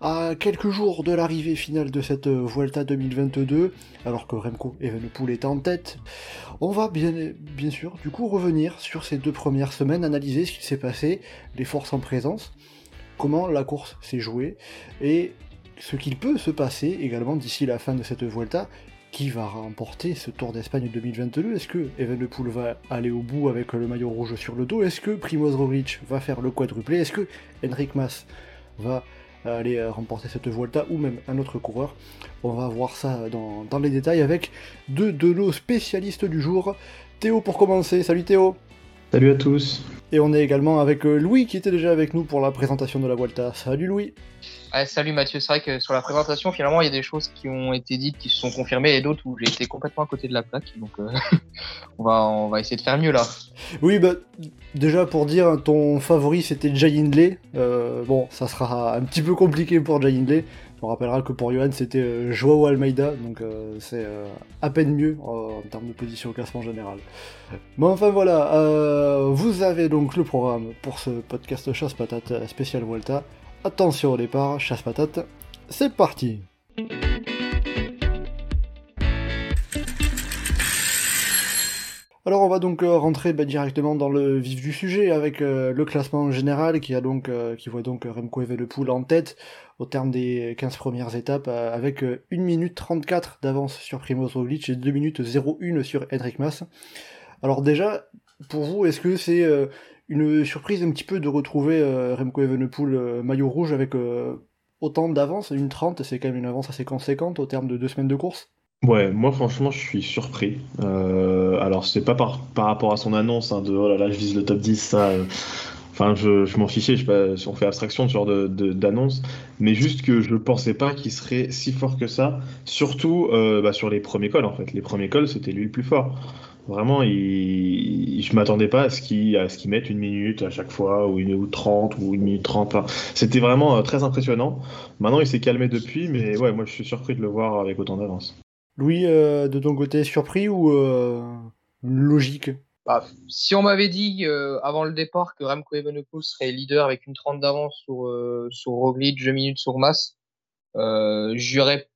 à quelques jours de l'arrivée finale de cette Vuelta 2022, alors que Remco Evenepoel est en tête. On va bien, bien sûr du coup revenir sur ces deux premières semaines, analyser ce qui s'est passé, les forces en présence, comment la course s'est jouée, et ce qu'il peut se passer également d'ici la fin de cette Vuelta, qui va remporter ce Tour d'Espagne 2022 Est-ce que Evenepoel va aller au bout avec le maillot rouge sur le dos? Est-ce que Primoz Roglic va faire le quadruplé? Est-ce que Henrik Mas va aller remporter cette Vuelta ou même un autre coureur On va voir ça dans, dans les détails avec deux de nos spécialistes du jour. Théo pour commencer. Salut Théo Salut à tous Et on est également avec Louis qui était déjà avec nous pour la présentation de la Vuelta. Salut Louis Ouais, salut Mathieu, c'est vrai que sur la présentation, finalement, il y a des choses qui ont été dites, qui se sont confirmées, et d'autres où j'ai été complètement à côté de la plaque. Donc, euh, on, va, essayer de faire mieux là. Oui, bah, déjà pour dire, ton favori c'était Jay Hindley. Euh, bon, ça sera un petit peu compliqué pour Jay Hindley. On rappellera que pour Johan c'était euh, Joao Almeida, donc c'est à peine mieux en termes de position au classement général. Mais enfin voilà, vous avez donc le programme pour ce podcast Chasse Patate spécial Volta. Attention au départ, chasse patate, c'est parti Alors on va donc euh, rentrer bah, directement dans le vif du sujet avec euh, le classement général qui a donc euh, qui voit donc Remco Evenepoel en tête au terme des 15 premières étapes avec 1 minute 34 d'avance sur Primoz Roglic et 2 minutes 01 sur Henrik Mas. Alors déjà pour vous est-ce que c'est une surprise un petit peu de retrouver Remco Evenepoel maillot rouge avec autant d'avance, une 30, c'est quand même une avance assez conséquente au terme de deux semaines de course Ouais, moi franchement je suis surpris. Euh, alors c'est pas par, par rapport à son annonce hein, de oh là là je vise le top 10, ça. euh, Enfin je, m'en fichais, pas on fait abstraction de ce genre de, de- d'annonce, mais juste que je pensais pas qu'il serait si fort que ça, surtout euh, bah, sur les premiers cols en fait. Les premiers cols c'était lui le plus fort. Vraiment, il... je m'attendais pas à ce qu'il à ce qu'il mette une minute à chaque fois, ou une ou 30, ou une minute 30. Enfin, c'était vraiment euh, très impressionnant. Maintenant il s'est calmé depuis, mais ouais, moi je suis surpris de le voir avec autant d'avance. Louis, euh, de ton côté, surpris ou euh, logique? Bah, si on m'avait dit euh, avant le départ que Remco Evenepoel serait leader avec une 30 d'avance sur, euh, sur Roglic, 2 minutes sur Mas, euh, j'y aurais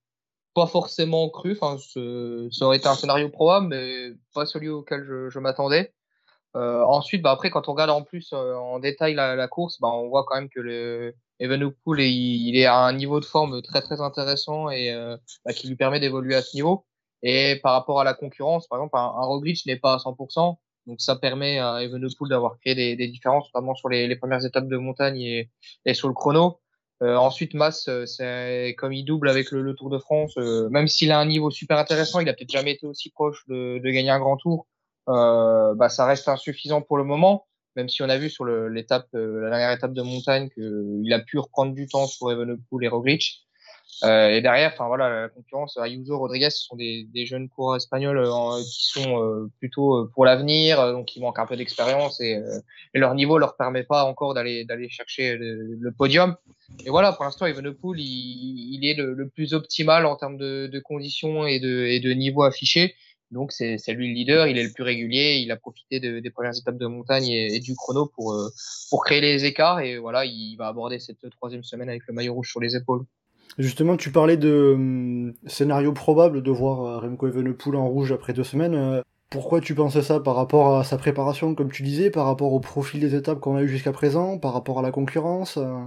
pas forcément cru. Enfin, ce- ça aurait été un scénario probable, mais pas celui auquel je, je m'attendais. Euh, ensuite, bah, après, quand on regarde en plus euh, en détail la, la course, bah, on voit quand même que le Evenepoel est, il est à un niveau de forme très très intéressant et euh, bah, qui lui permet d'évoluer à ce niveau. Et par rapport à la concurrence, par exemple, un, un n'est pas à 100%, donc ça permet à Evenepoel d'avoir créé des, des différences, notamment sur les, les premières étapes de montagne et, et sur le chrono. Euh, ensuite, Mas, euh, c'est comme il double avec le, Tour de France, euh, même s'il a un niveau super intéressant, il a peut-être jamais été aussi proche de, gagner un grand tour. Euh, bah, ça reste insuffisant pour le moment, même si on a vu sur l'étape, la dernière étape de montagne, qu'il a pu reprendre du temps sur Evenepoel et Roglic. Euh, et derrière, enfin voilà, la concurrence, Ayuso, Rodriguez, ce sont des, des jeunes coureurs espagnols euh, qui sont euh, plutôt euh, pour l'avenir, euh, donc ils manquent un peu d'expérience et, euh, et leur niveau leur permet pas encore d'aller d'aller chercher le, le podium. Et voilà, pour l'instant, Evenepoel, il, il est le, le plus optimal en termes de, de conditions et de, et de niveau affiché. Donc c'est lui le leader, il est le plus régulier, il a profité de- des premières étapes de montagne et, du chrono pour pour créer les écarts et voilà, il va aborder cette troisième semaine avec le maillot rouge sur les épaules. Justement, tu parlais de hum, scénario probable de voir euh, Remco Evenepoel en rouge après deux semaines. euh, pourquoi tu penses ça par rapport à sa préparation, comme tu disais, par rapport au profil des étapes qu'on a eu jusqu'à présent, par rapport à la concurrence euh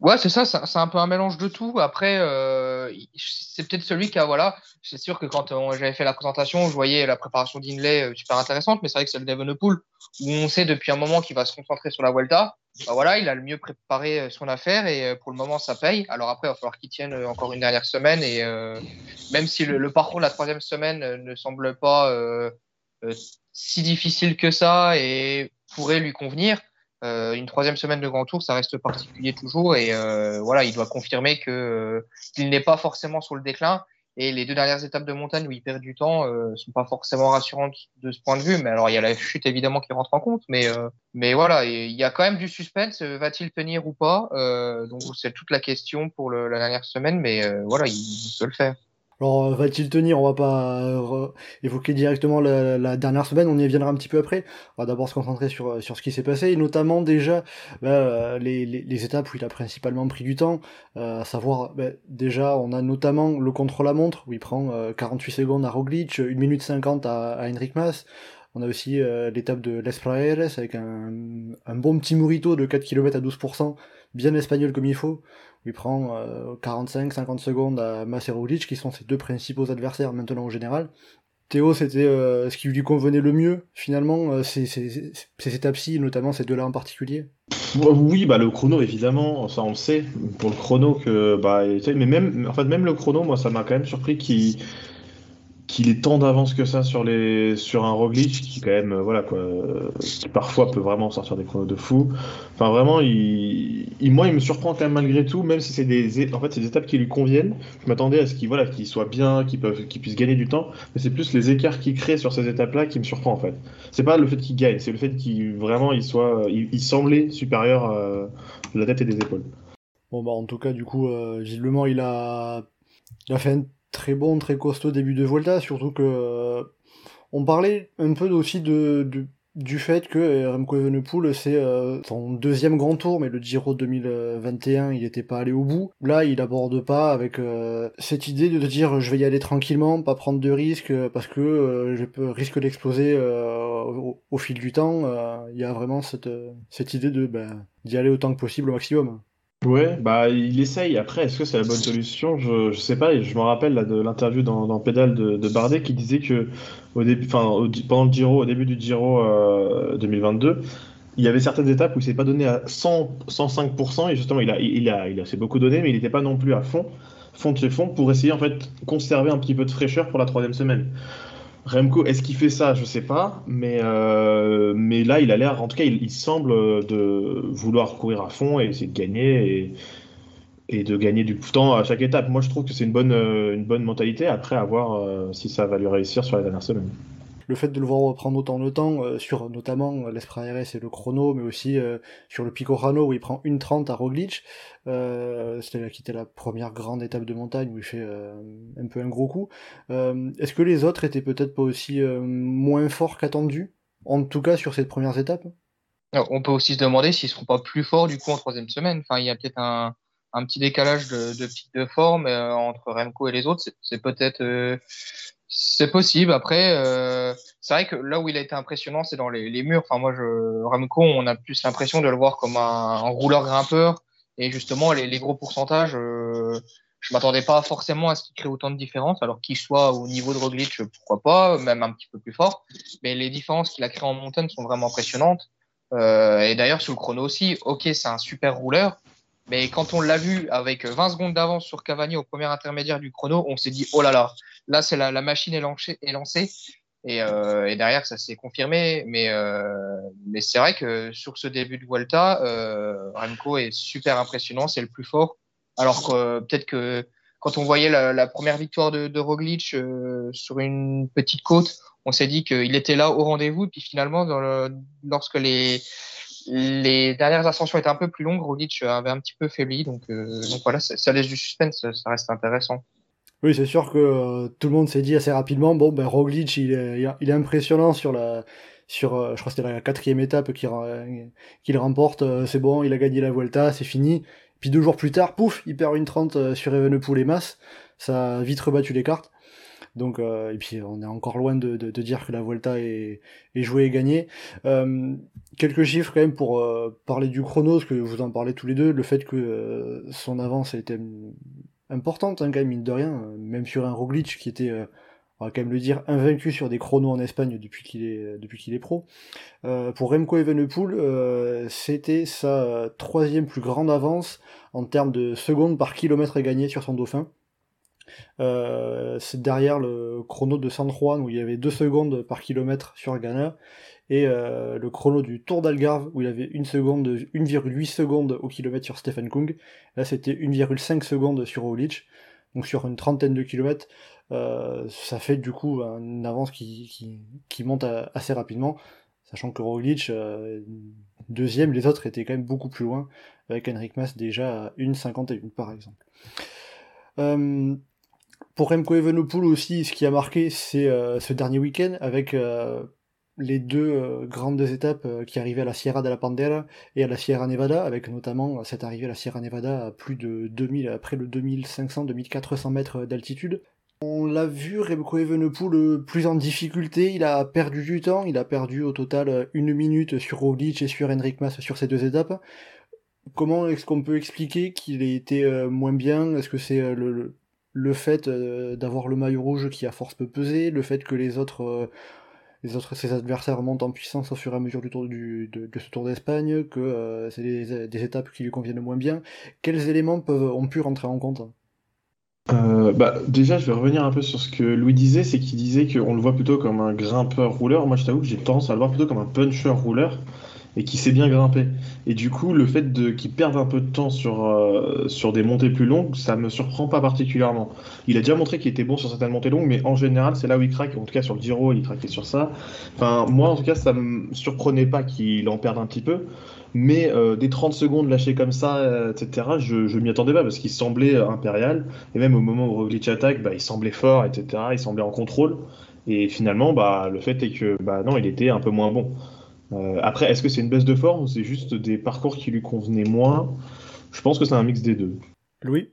Ouais, c'est ça, c'est un peu un mélange de tout. Après, euh, c'est peut-être celui qui a, voilà, c'est sûr que quand j'avais fait la présentation, je voyais la préparation d'Inlay euh, super intéressante, mais c'est vrai que celle d'Evenepoel, où on sait depuis un moment qu'il va se concentrer sur la Vuelta, bah voilà, il a le mieux préparé euh, son affaire et euh, pour le moment, ça paye. Alors après, il va falloir qu'il tienne euh, encore une dernière semaine et même si le, parcours de la troisième semaine ne semble pas si difficile que ça et pourrait lui convenir, une troisième semaine de grand tour, ça reste particulier toujours et voilà, il doit confirmer qu'il n'est pas forcément sur le déclin Et les deux dernières étapes de montagne où il perd du temps euh, sont pas forcément rassurantes de ce point de vue. Mais alors, il y a la chute évidemment qui rentre en compte. Mais, euh, mais voilà, il y a quand même du suspense. Va-t-il tenir ou pas euh, Donc, c'est toute la question pour le, la dernière semaine. Mais euh, voilà, il peut le faire. Alors, euh, va-t-il tenir? On va pas euh, évoquer directement la, dernière semaine, on y viendra un petit peu après. On va d'abord se concentrer sur, euh, sur ce qui s'est passé, et notamment déjà bah, les, les, étapes où il a principalement pris du temps, euh, à savoir, bah, déjà, on a notamment le contre-la-montre, où il prend 48 secondes à Roglic, 1 minute 50 à, à Henrik Mas. On a aussi l'étape de Les Praeres avec un, un bon petit Murito de 4 km à 12%, bien espagnol comme il faut il prend euh, 45-50 secondes à Maserovic, qui sont ses deux principaux adversaires maintenant au général. Théo, c'était euh, ce qui lui convenait le mieux, finalement, euh, ces, ces, ces étapes-ci, notamment ces deux-là en particulier Oui, bah, le chrono, évidemment, ça on le sait, pour le chrono, que, bah, mais même, en fait, même le chrono, moi, ça m'a quand même surpris qu'il qu'il est tant d'avance que ça sur les sur un Roglic qui quand même voilà quoi qui parfois peut vraiment sortir des chronos de fou. Enfin vraiment il, il moi il me surprend quand même malgré tout même si c'est des en fait c'est des étapes qui lui conviennent. Je m'attendais à ce qu'il voilà qu'il soit bien qu'il qu'il puisse gagner du temps mais c'est plus les écarts qu'il crée sur ces étapes là qui me surprend en fait. C'est pas le fait qu'il gagne c'est le fait qu'il vraiment il soit il, il semblait supérieur euh, de la tête et des épaules. Bon bah en tout cas du coup euh, visiblement il a il a fait un très bon, très costaud début de Volta, surtout que euh, on parlait un peu aussi de, de du fait que Remco Evenepoel c'est euh, son deuxième grand tour mais le Giro 2021 il n'était pas allé au bout. Là il aborde pas avec euh, cette idée de dire je vais y aller tranquillement pas prendre de risques parce que euh, je peux risque d'exploser euh, au, au, fil du temps. Il y a vraiment cette, cette idée de ben, d'y aller autant que possible au maximum Ouais, bah il essaye. Après, est-ce que c'est la bonne solution? Je, je sais pas. Et je me rappelle là, de l'interview dans, Pédale de, de Bardet qui disait que au début, enfin pendant le Giro, au début du Giro euh, 2022, il y avait certaines étapes où il s'est pas donné à 100, 105% et justement il a, il a, il a, s'est beaucoup donné, mais il n'était pas non plus à fond, fond de chez fond pour essayer en fait conserver un petit peu de fraîcheur pour la troisième semaine. Remco, est-ce qu'il fait ça? Je sais pas, mais, euh, mais là, il a l'air, en tout cas, il, semble de vouloir courir à fond et essayer de gagner et, de gagner du temps à chaque étape. Moi, je trouve que c'est une bonne, bonne mentalité. Après, à voir euh, si ça va lui réussir sur les dernières semaines le fait de le voir prendre autant de temps euh, sur notamment euh, l'Esprit RS et le chrono, mais aussi euh, sur le Pico Rano où il prend une 30 à Roglic, euh, c'était la première grande étape de montagne où il fait un peu un gros coup. Est-ce que les autres étaient peut-être pas aussi moins forts qu'attendus, en tout cas sur ces premières étapes On peut aussi se demander s'ils seront pas plus forts du coup en troisième semaine. Il y a peut-être un, petit décalage de, de de forme entre Remco et les autres. C'est peut-être c'est possible. Après, euh, c'est vrai que là où il a été impressionnant, c'est dans les, les, murs. Enfin, moi, je, Ramco, on a plus l'impression de le voir comme un, un rouleur grimpeur. Et justement, les, les gros pourcentages, euh, je m'attendais pas forcément à ce qu'il crée autant de différences. Alors qu'il soit au niveau de Roglic, pourquoi pas, même un petit peu plus fort. Mais les différences qu'il a créées en montagne sont vraiment impressionnantes. Euh, et d'ailleurs, sur le chrono aussi, ok, c'est un super rouleur. Mais quand on l'a vu avec 20 secondes d'avance sur Cavani au premier intermédiaire du chrono, on s'est dit oh là là, là c'est la, la, machine est lancée, est lancée. Et, euh, et derrière ça s'est confirmé. Mais, euh, mais c'est vrai que sur ce début de Vuelta, euh, Remco est super impressionnant, c'est le plus fort. Alors que euh, peut-être que quand on voyait la, première victoire de, de Roglic euh, sur une petite côte, on s'est dit qu'il était là au rendez-vous. Puis finalement, dans le, lorsque les les dernières ascensions étaient un peu plus longues. Roglic avait un petit peu faibli, donc, euh, donc voilà, ça, laisse du suspense, ça reste intéressant. Oui, c'est sûr que euh, tout le monde s'est dit assez rapidement, bon, ben Roglic, il est, il est impressionnant sur la, sur, euh, je crois que c'était la quatrième étape qu'il qu remporte, euh, c'est bon, il a gagné la Vuelta, c'est fini. Puis deux jours plus tard, pouf, il perd une 30 sur Evenepoel et Mas, ça a vite rebattu les cartes. Donc, euh, et puis on est encore loin de, dire que la Volta est, jouée et gagnée. Euh, quelques chiffres quand même pour euh, parler du chrono, parce que vous en parlez tous les deux, le fait que son avance a été importante hein, quand même, mine de rien, même sur un Roglic qui était, on va quand même le dire, invaincu sur des chronos en Espagne depuis qu'il est, depuis qu'il est pro. pour Remco Evenepoel, c'était sa troisième plus grande avance en termes de secondes par kilomètre gagné sur son dauphin. Euh, c'est derrière le chrono de San Juan où il y avait 2 secondes par kilomètre sur Ghana et euh, le chrono du Tour d'Algarve où il avait 1 seconde, 1,8 secondes au kilomètre sur Stephen Kung. Là c'était 1,5 secondes sur Olic. donc sur une trentaine de kilomètres, ça fait du coup une avance qui, qui, monte assez rapidement, sachant que Roglic, deuxième, les autres étaient quand même beaucoup plus loin, avec Henrik Mas déjà à 1,51 par exemple. Pour Remco Evenepoel aussi, ce qui a marqué, c'est ce dernier week-end, avec les deux euh, grandes étapes euh, qui arrivaient à la Sierra de la Pandera et à la Sierra Nevada, avec notamment cette arrivée à la Sierra Nevada à plus de 2000, après le 2500-2400 mètres d'altitude. On l'a vu, Remco Evenepoel plus en difficulté, il a perdu du temps, il a perdu au total une minute sur Roglic et sur Henrik Mas sur ces deux étapes. Comment est-ce qu'on peut expliquer qu'il ait été euh, moins bien? Est-ce que c'est le, le, fait d'avoir le maillot rouge qui à force peut peser, le fait que les autres autres, ses adversaires montent en puissance au fur et à mesure du tour, de, ce Tour d'Espagne, que euh, c'est des, étapes qui lui conviennent moins bien. Quels éléments ont pu rentrer en compte? Euh, bah, déjà, je vais revenir un peu sur ce que Louis disait, c'est qu'il disait qu'on le voit plutôt comme un grimpeur rouleur. Moi, je t'avoue que j'ai tendance à le voir plutôt comme un puncher rouleur et qui sait bien grimper. Et du coup, le fait qu'il perde un peu de temps sur, euh, sur des montées plus longues, ça me surprend pas particulièrement. Il a déjà montré qu'il était bon sur certaines montées longues, mais en général, c'est là où il craque. En tout cas, sur le Giro, il craquait sur ça. Enfin, moi, en tout cas, ça me surprenait pas qu'il en perde un petit peu. Mais euh, des 30 secondes lâchées comme ça, euh, etc., je, je m'y attendais pas parce qu'il semblait impérial. Et même au moment où Roglic attaque, bah, il semblait fort, etc., il semblait en contrôle. Et finalement, bah, le fait est que bah, non, il était un peu moins bon. Euh, après, est-ce que c'est une baisse de forme ou c'est juste des parcours qui lui convenaient moins? Je pense que c'est un mix des deux. Louis?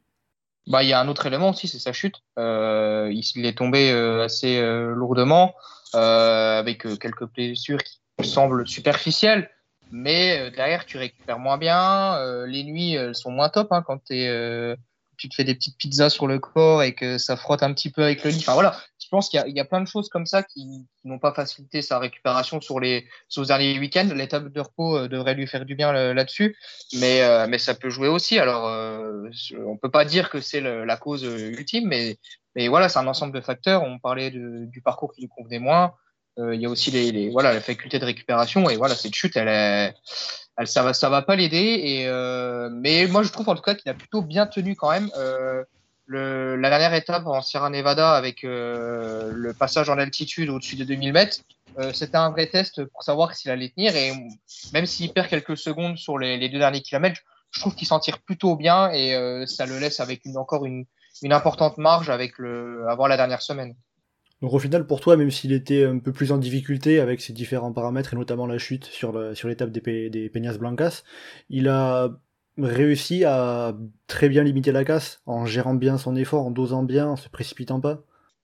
Bah, il y a un autre élément aussi, c'est sa chute. Euh, il, est tombé euh, assez lourdement, avec quelques blessures qui semblent superficielles, mais derrière, tu récupères moins bien. les nuits sont moins top hein, quand tu te fais des petites pizzas sur le corps et que ça frotte un petit peu avec le lit. Enfin voilà, je pense qu'il y, a plein de choses comme ça qui, n'ont pas facilité sa récupération sur les, sur derniers week-ends. L'étape de repos euh, devrait lui faire du bien là-dessus, mais, euh, mais ça peut jouer aussi. Alors, euh, on peut pas dire que c'est la cause ultime, mais, mais voilà, c'est un ensemble de facteurs. On parlait du parcours qui lui convenait moins. Il y a aussi les, voilà, la faculté de récupération et voilà, cette chute, elle elle, ça va, ça va pas l'aider. Mais moi, je trouve en tout cas qu'il a plutôt bien tenu quand même la dernière étape en Sierra Nevada avec euh, le passage en altitude au-dessus de 2000 mètres, euh, c'était un vrai test pour savoir s'il allait tenir. Et même s'il perd quelques secondes sur les, deux derniers kilomètres, je trouve qu'il s'en tire plutôt bien et euh, ça le laisse avec encore une, importante marge avant la dernière semaine. Donc au final, pour toi, même s'il était un peu plus en difficulté avec ses différents paramètres et notamment la chute sur l'étape des, des Peñas Blancas, il a réussi à très bien limiter la casse en gérant bien son effort, en dosant bien, en se précipitant pas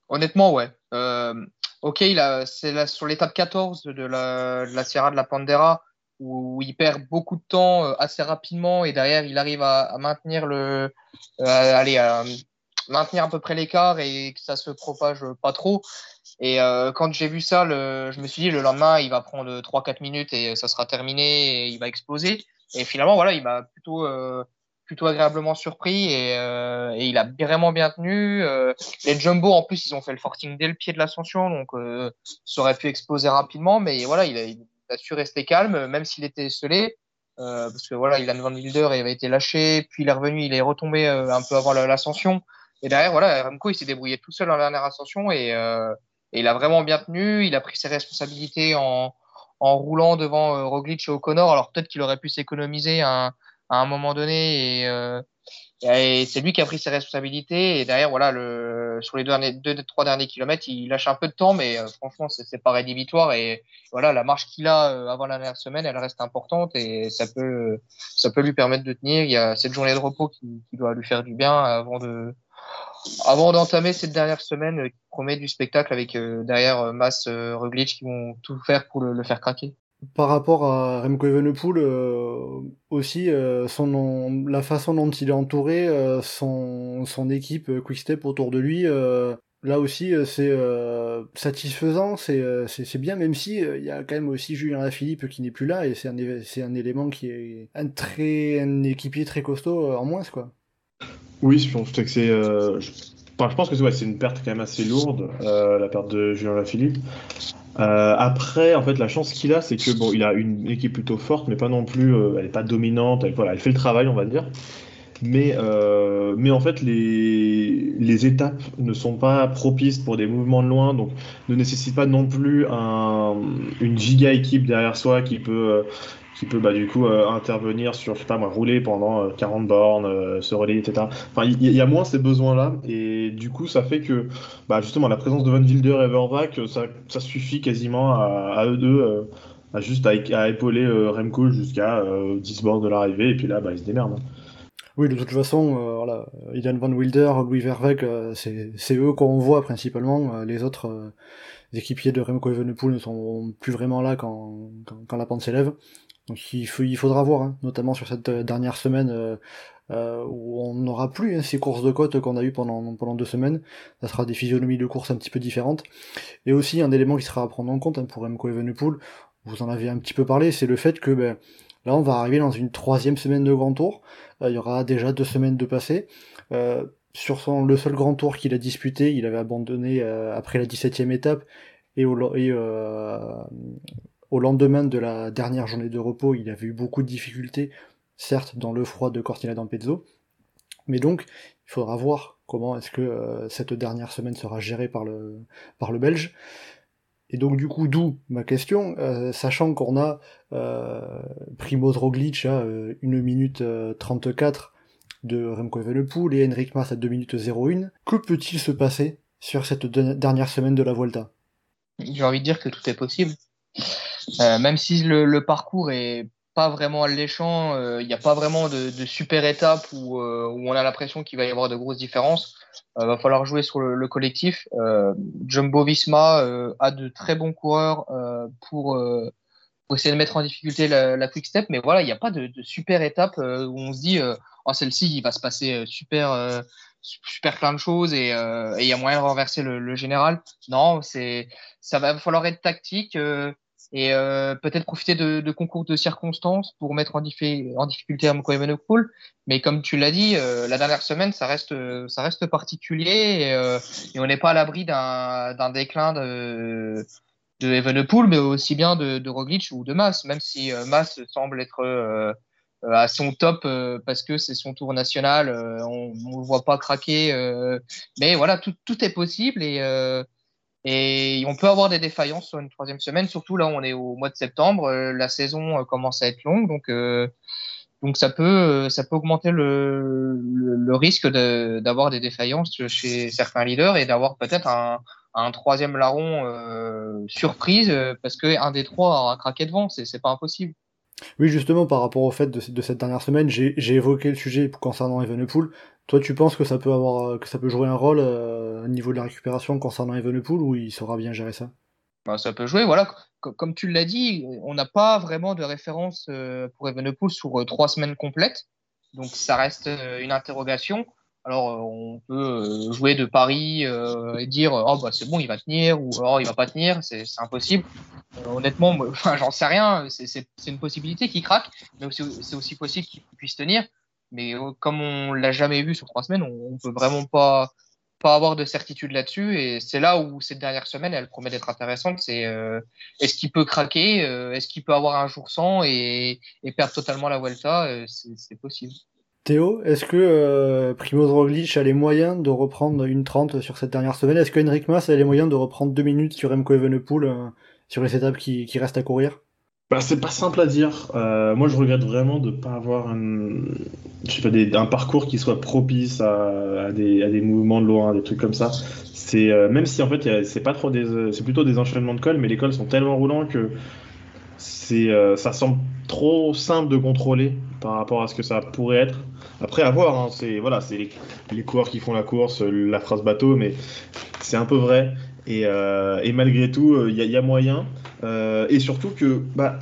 Honnêtement, ouais. Euh, ok, c'est sur l'étape 14 de la, de la, Sierra de la Pandera où il perd beaucoup de temps euh, assez rapidement et derrière il arrive à, maintenir le, euh, allez, à maintenir à peu près l'écart et que ça se propage pas trop. Et quand j'ai vu ça, je me suis dit le lendemain il va prendre 3-4 minutes et ça sera terminé et il va exploser. Et finalement, voilà, il m'a plutôt, euh, plutôt agréablement surpris et, euh, et, il a vraiment bien tenu. Euh, les Jumbo, en plus, ils ont fait le forting dès le pied de l'ascension, donc ça aurait pu exploser rapidement, mais voilà, il a, il a su rester calme, même s'il était scellé. parce que voilà, il a Van Wilder il avait été lâché, puis il est revenu, il est retombé un peu avant l'ascension. Et derrière, voilà, Remco, il s'est débrouillé tout seul en dernière ascension et, et, il a vraiment bien tenu. Il a pris ses responsabilités en, en roulant devant euh, Roglic et O'Connor. Alors peut-être qu'il aurait pu s'économiser à, un moment donné euh, et, c'est lui qui a pris ses responsabilités. Et derrière, voilà, le, sur les deux, derniers, deux, trois derniers kilomètres, il lâche un peu de temps, mais euh, franchement, c'est pas rédhibitoire. Et voilà, la marche qu'il a avant la dernière semaine, elle reste importante et ça peut, ça peut lui permettre de tenir. Il y a cette journée de repos qui, qui doit lui faire du bien avant de, avant d'entamer cette dernière semaine euh, qui promet du spectacle avec euh, derrière euh, Mass Roglic qui vont tout faire pour le, faire craquer. Par rapport à Remco Evenepoel aussi, la façon dont il est entouré, son, son équipe Quickstep autour de lui, là aussi c'est satisfaisant, c'est bien, même si il y a quand même aussi Julien Lafilippe qui n'est plus là et c'est un, un élément qui est un très un équipier très costaud en moins quoi. Oui, je pense que c'est. Euh, c'est une perte quand même assez lourde, euh, la perte de Julien Lafilippe. Euh, après, en fait, la chance qu'il a, c'est que bon, il a une équipe plutôt forte, mais pas non plus. elle n'est pas dominante. Elle, voilà, elle fait le travail, on va dire. Mais, mais en fait, les, les étapes ne sont pas propices pour des mouvements de loin, donc ne nécessitent pas non plus un, une giga équipe derrière soi qui peut, qui peut bah, du coup euh, intervenir sur, je sais pas moi, rouler pendant 40 bornes, se relayer, etc. Enfin, il y, a moins ces besoins-là, et du coup, ça fait que bah, justement la présence de Van Wilder et Vervac, ça, suffit quasiment à, eux deux à juste à, épauler Remco jusqu'à 10 bornes de l'arrivée, et puis là, bah, ils se démerdent. Hein. Oui, de toute façon, euh, voilà, Ian Van Wilder, Louis euh, c'est eux qu'on voit principalement. Euh, les autres euh, équipiers de Remco Evenepoel ne sont plus vraiment là quand, quand, quand la pente s'élève. Donc il, faut, il faudra voir, hein, notamment sur cette dernière semaine où on n'aura plus hein, ces courses de côte qu'on a eu pendant, pendant deux semaines. Ça sera des physionomies de course un petit peu différentes. Et aussi un élément qui sera à prendre en compte hein, pour Remco Evenepoel, vous en avez un petit peu parlé, c'est le fait que ben, là on va arriver dans une troisième semaine de grand tour. Euh, il y aura déjà deux semaines de passé. Euh, sur son, le seul grand tour qu'il a disputé, il avait abandonné euh, après la 17e étape et, au, et au lendemain de la dernière journée de repos, il avait eu beaucoup de difficultés, certes dans le froid de Cortina d'Ampezzo, mais donc il faudra voir comment est-ce que cette dernière semaine sera gérée par le, par le Belge. Et donc du coup, d'où ma question, euh, sachant qu'on a euh, Primoz à 1 euh, minute 34 de Remco Evenepoel et Henrik Mas à 2 minutes 01, que peut-il se passer sur cette dernière semaine de la Vuelta? J'ai envie de dire que tout est possible. même si le, parcours est pas vraiment alléchant, il n'y a pas vraiment de, super étape où, où on a l'impression qu'il va y avoir de grosses différences. Euh, va falloir jouer sur le, le collectif. Euh, Jumbo Visma euh, a de très bons coureurs euh, pour, euh, essayer de mettre en difficulté la, la quick step, mais voilà, il n'y a pas de, de, super étape où on se dit oh, celle-ci, il va se passer super, super plein de choses et il y a moyen de renverser le, le général. Non, c'est ça va falloir être tactique et euh, peut-être profiter de, de, concours de circonstances pour mettre en, en difficulté Amco Evenepoel. Mais comme tu l'as dit, euh, la dernière semaine, ça reste, ça reste particulier et, euh, et on n'est pas à l'abri d'un déclin de, de Evenepoel, mais aussi bien de, de Roglic ou de Mas, même si euh, Mas semble être euh, à son top parce que c'est son tour national, on ne le voit pas craquer. mais voilà, tout, tout est possible et et on peut avoir des défaillances sur une troisième semaine, surtout là on est au mois de septembre, euh, la saison euh, commence à être longue, donc euh, donc ça peut ça peut augmenter le, le, le risque d'avoir des défaillances chez certains leaders et d'avoir peut-être un, un troisième larron euh, surprise parce que un des trois aura craqué devant, c'est pas impossible. Oui, justement, par rapport au fait de, cette dernière semaine, j'ai évoqué le sujet concernant Evenepoel. Toi, tu penses que ça peut avoir, que ça peut jouer un rôle euh, au niveau de la récupération concernant Evenepoel ou il saura bien gérer ça? Bah, Ça peut jouer, voilà. Comme tu l'as dit, on n'a pas vraiment de référence euh, pour Evenepoel sur euh, trois semaines complètes, donc ça reste euh, une interrogation. Alors, euh, on peut jouer de paris et dire oh bah c'est bon, il va tenir ou oh il va pas tenir, c'est impossible. honnêtement, enfin j'en sais rien, c'est une possibilité qu'il craque, mais c'est aussi possible qu'il puisse tenir. Mais euh, comme on l'a jamais vu sur trois semaines, on, on peut vraiment pas pas avoir de certitude là-dessus. Et c'est là où cette dernière semaine, elle promet d'être intéressante. C'est euh, est-ce qu'il peut craquer, euh, est-ce qu'il peut avoir un jour sans et, et perdre totalement la Vuelta, euh, c'est possible. Théo, est-ce que euh, Primoz Roglic a les moyens de reprendre une 30 sur cette dernière semaine? Est-ce que Henrik Mas a les moyens de reprendre deux minutes sur Remco Evenepoel euh, sur les étapes qui, restent à courir? Bah, c'est pas simple à dire. Euh, moi, je regrette vraiment de pas avoir un, je sais pas, parcours qui soit propice à, des, mouvements de loin, des trucs comme ça. C'est euh, même si en fait, c'est pas trop des, c'est plutôt des enchaînements de cols, mais les cols sont tellement roulants que c'est, ça semble trop simple de contrôler par rapport à ce que ça pourrait être. Après, à voir. Hein, c'est voilà, c'est les, les, coureurs qui font la course, la phrase bateau, mais c'est un peu vrai. Et, euh, malgré tout, il y, y, a moyen. Euh, et surtout que, bah,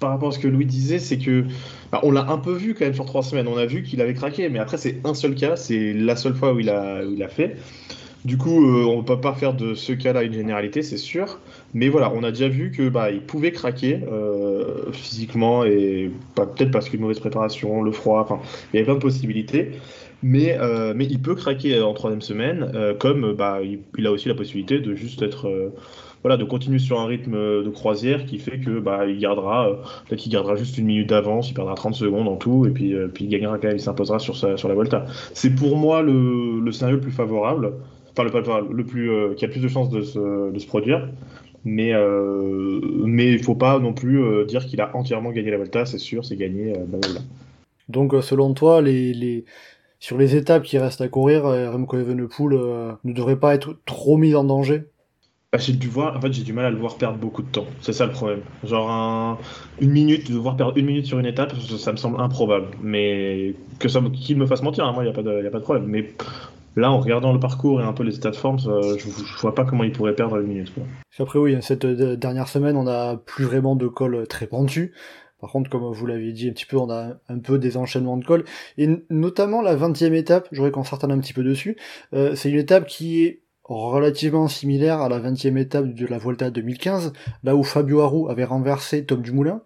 par rapport à ce que Louis disait, c'est que bah, on l'a un peu vu quand même sur trois semaines. On a vu qu'il avait craqué, mais après c'est un seul cas, c'est la seule fois où il a, fait. Du coup, euh, on ne peut pas faire de ce cas-là une généralité, c'est sûr. Mais voilà, on a déjà vu que bah, il pouvait craquer euh, physiquement et peut-être parce qu'une mauvaise préparation, le froid, enfin, il y avait plein de possibilités. Mais, euh, mais il peut craquer en troisième semaine, euh, comme bah, il, a aussi la possibilité de juste être voilà, de continuer sur un rythme de croisière qui fait que bah, il gardera, peut-être qu'il gardera juste une minute d'avance, il perdra 30 secondes en tout, et puis, puis il gagnera quand même, il s'imposera sur, sur la Volta. C'est pour moi le, le, scénario le plus favorable, enfin le, le plus, qui a plus de chances de se, de se produire. Mais euh, mais il faut pas non plus dire qu'il a entièrement gagné la Volta, c'est sûr, c'est gagné. Bah, Donc selon toi, les, les, sur les étapes qui restent à courir, Remco Evenepoel euh, ne devrait pas être trop mis en danger? Bah, j'ai dû voir, en fait, j'ai du mal à le voir perdre beaucoup de temps. C'est ça le problème. Genre une minute, de voir perdre une minute sur une étape, ça me semble improbable. Mais que ça, qu'il me fasse mentir, hein, moi, il n'y a, pas de, a pas de problème. Mais là, en regardant le parcours et un peu les états de forme, je, vois pas comment il pourrait perdre une minute. Quoi. Après, oui, cette euh, dernière semaine, on n'a plus vraiment de col très pentu. Par contre, comme vous l'avez dit un petit peu, on a un peu des enchaînements de cols. Et notamment la 20e étape, j'aurais qu'on s'attarde un petit peu dessus. Euh, c'est une étape qui est relativement similaire à la 20e étape de la Volta 2015, là où Fabio Aru avait renversé Tom Dumoulin.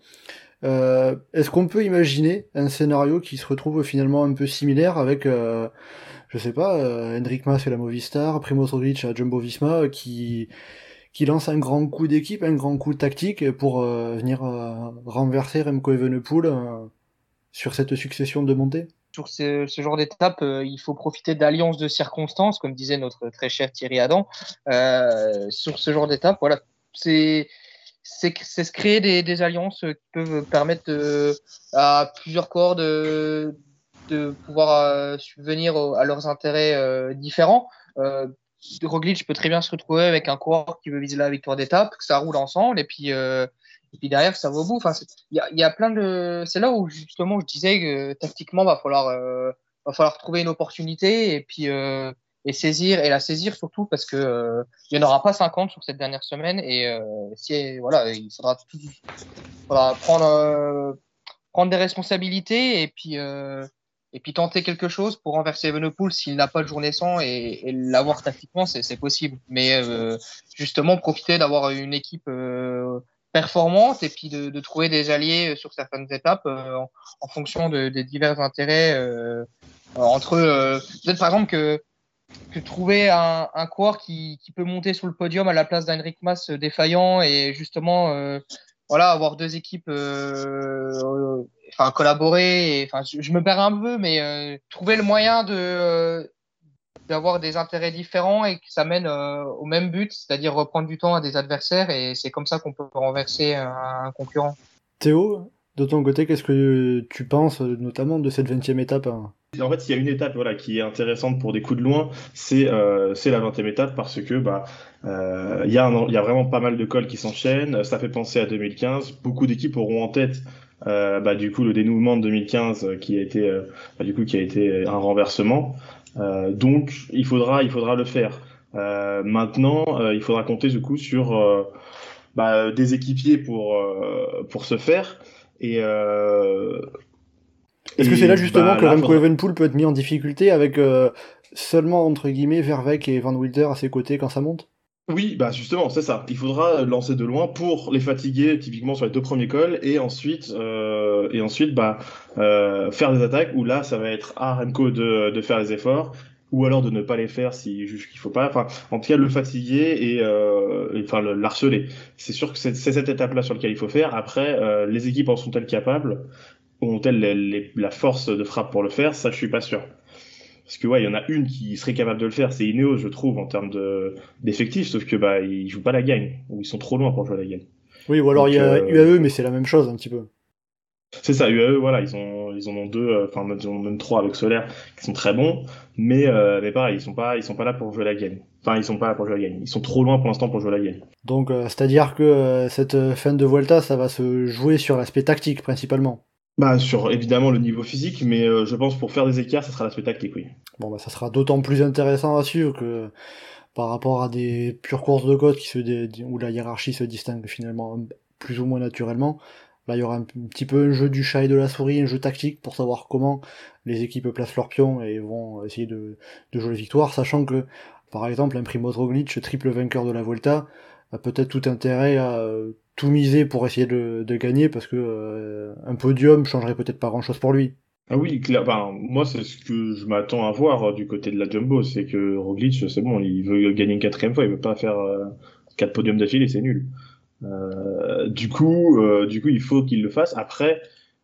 Euh, Est-ce qu'on peut imaginer un scénario qui se retrouve finalement un peu similaire avec, euh, je sais pas, euh, Henrik Mas et la Movistar, Primo Roglic à Jumbo Visma, qui qui lance un grand coup d'équipe, un grand coup tactique pour euh, venir euh, renverser Remco Evenepoel euh, sur cette succession de montées Sur ce, genre d'étape, il faut profiter d'alliances de circonstances, comme disait notre très cher Thierry Adam. sur ce genre d'étape, voilà, c'est c'est se créer des, alliances qui peuvent permettre à plusieurs corps de, de pouvoir subvenir à leurs intérêts différents. Roglic peut très bien se retrouver avec un coureur qui veut viser la victoire d'étape, que ça roule ensemble, et puis, euh, et puis derrière, ça va au bout. Enfin, il y y a, plein de. C'est là où justement je disais que tactiquement, va falloir, euh, va falloir trouver une opportunité et puis euh, et saisir et la saisir surtout parce que euh, il n'y en aura pas 50 sur cette dernière semaine et euh, si voilà, il faudra, tout, prendre prendre des responsabilités et puis et puis tenter quelque chose pour renverser Evenepoel s'il n'a pas de journée sans et, et l'avoir tactiquement, c'est possible. Mais euh, justement, profiter d'avoir une équipe euh, performante et puis de, de, trouver des alliés sur certaines étapes euh, en, fonction de, des divers intérêts euh, entre eux. Peut-être par exemple que, que trouver un, un coureur qui, qui, peut monter sur le podium à la place d'Henrik Mas défaillant et justement voilà, avoir deux équipes, euh, enfin collaborer. Enfin, je, me perds un peu, mais euh, trouver le moyen de euh, d'avoir des intérêts différents et que ça mène euh, au même but, c'est-à-dire reprendre du temps à des adversaires, et c'est comme ça qu'on peut renverser un, un, concurrent. Théo, de ton côté, qu'est-ce que tu penses notamment de cette 20e étape hein? En fait, il y a une étape voilà, qui est intéressante pour des coups de loin, c'est euh, la 20e étape parce que bah, euh, il, y a un, y a vraiment pas mal de cols qui s'enchaînent. Ça fait penser à 2015. Beaucoup d'équipes auront en tête euh, bah, du coup le dénouement de 2015 qui a été euh, bah, du coup qui a été un renversement. Euh, donc il faudra il faudra le faire. Euh, maintenant, il faudra compter du coup sur bah, des équipiers pour pour se faire et est-ce que c'est là justement bah, que Remco Evenpool peut être mis en difficulté avec euh, seulement entre guillemets Verbeek et Van Wilder à ses côtés quand ça monte? Oui, bah justement, c'est ça. Il faudra lancer de loin pour les fatiguer, typiquement sur les deux premiers cols, et ensuite, euh, et ensuite, bah, euh, faire des attaques où là, ça va être à Remco de, de faire les efforts, ou alors de ne pas les faire s'il juge qu'il faut pas. Enfin, en tout cas, le fatiguer et, euh, enfin l'harceler. C'est sûr que c'est cette étape-là sur laquelle il faut faire. Après, euh, les équipes en sont-elles capables? Ont-elles la force de frappe pour le faire? Ça, je suis pas sûr. Parce que ouais, il y en a une qui serait capable de le faire, c'est Ineos, je trouve, en termes d'effectifs, sauf que bah ils jouent pas la gagne, ou ils sont trop loin pour jouer la gagne. Oui, ou alors il y a UAE, mais c'est la même chose un petit peu. C'est ça, UAE, voilà, ils ont ils en ont deux, euh, enfin ils en ont même trois avec Solaire, qui sont très bons, mais euh, mais pareil, ils sont pas ils sont pas là pour jouer la gagne. Enfin, ils sont pas là pour jouer la gagne. Ils sont trop loin pour l'instant pour jouer la gagne. Donc, euh, c'est-à-dire que euh, cette fin de Vuelta, ça va se jouer sur l'aspect tactique principalement. Bah sur évidemment le niveau physique, mais euh, je pense pour faire des écarts, ça sera l'aspect tactique, oui. Bon bah ça sera d'autant plus intéressant à suivre que par rapport à des pures courses de côte qui se où la hiérarchie se distingue finalement plus ou moins naturellement. Là, il y aura un, petit peu un jeu du chat et de la souris, un jeu tactique pour savoir comment les équipes placent leurs pions et vont essayer de, de jouer les victoires, sachant que, par exemple, un Primoz Roglic, triple vainqueur de la Volta, a peut-être tout intérêt à euh, tout miser pour essayer de, de gagner parce que euh, un podium changerait peut-être pas grand chose pour lui. Ah oui. Ben, moi, c'est ce que je m'attends à voir euh, du côté de la Jumbo, c'est que Roglic, c'est bon, il veut gagner une quatrième fois, il veut pas faire quatre podiums d'affilée, c'est nul. Euh, du coup, euh, du coup, il faut qu'il le fasse. Après,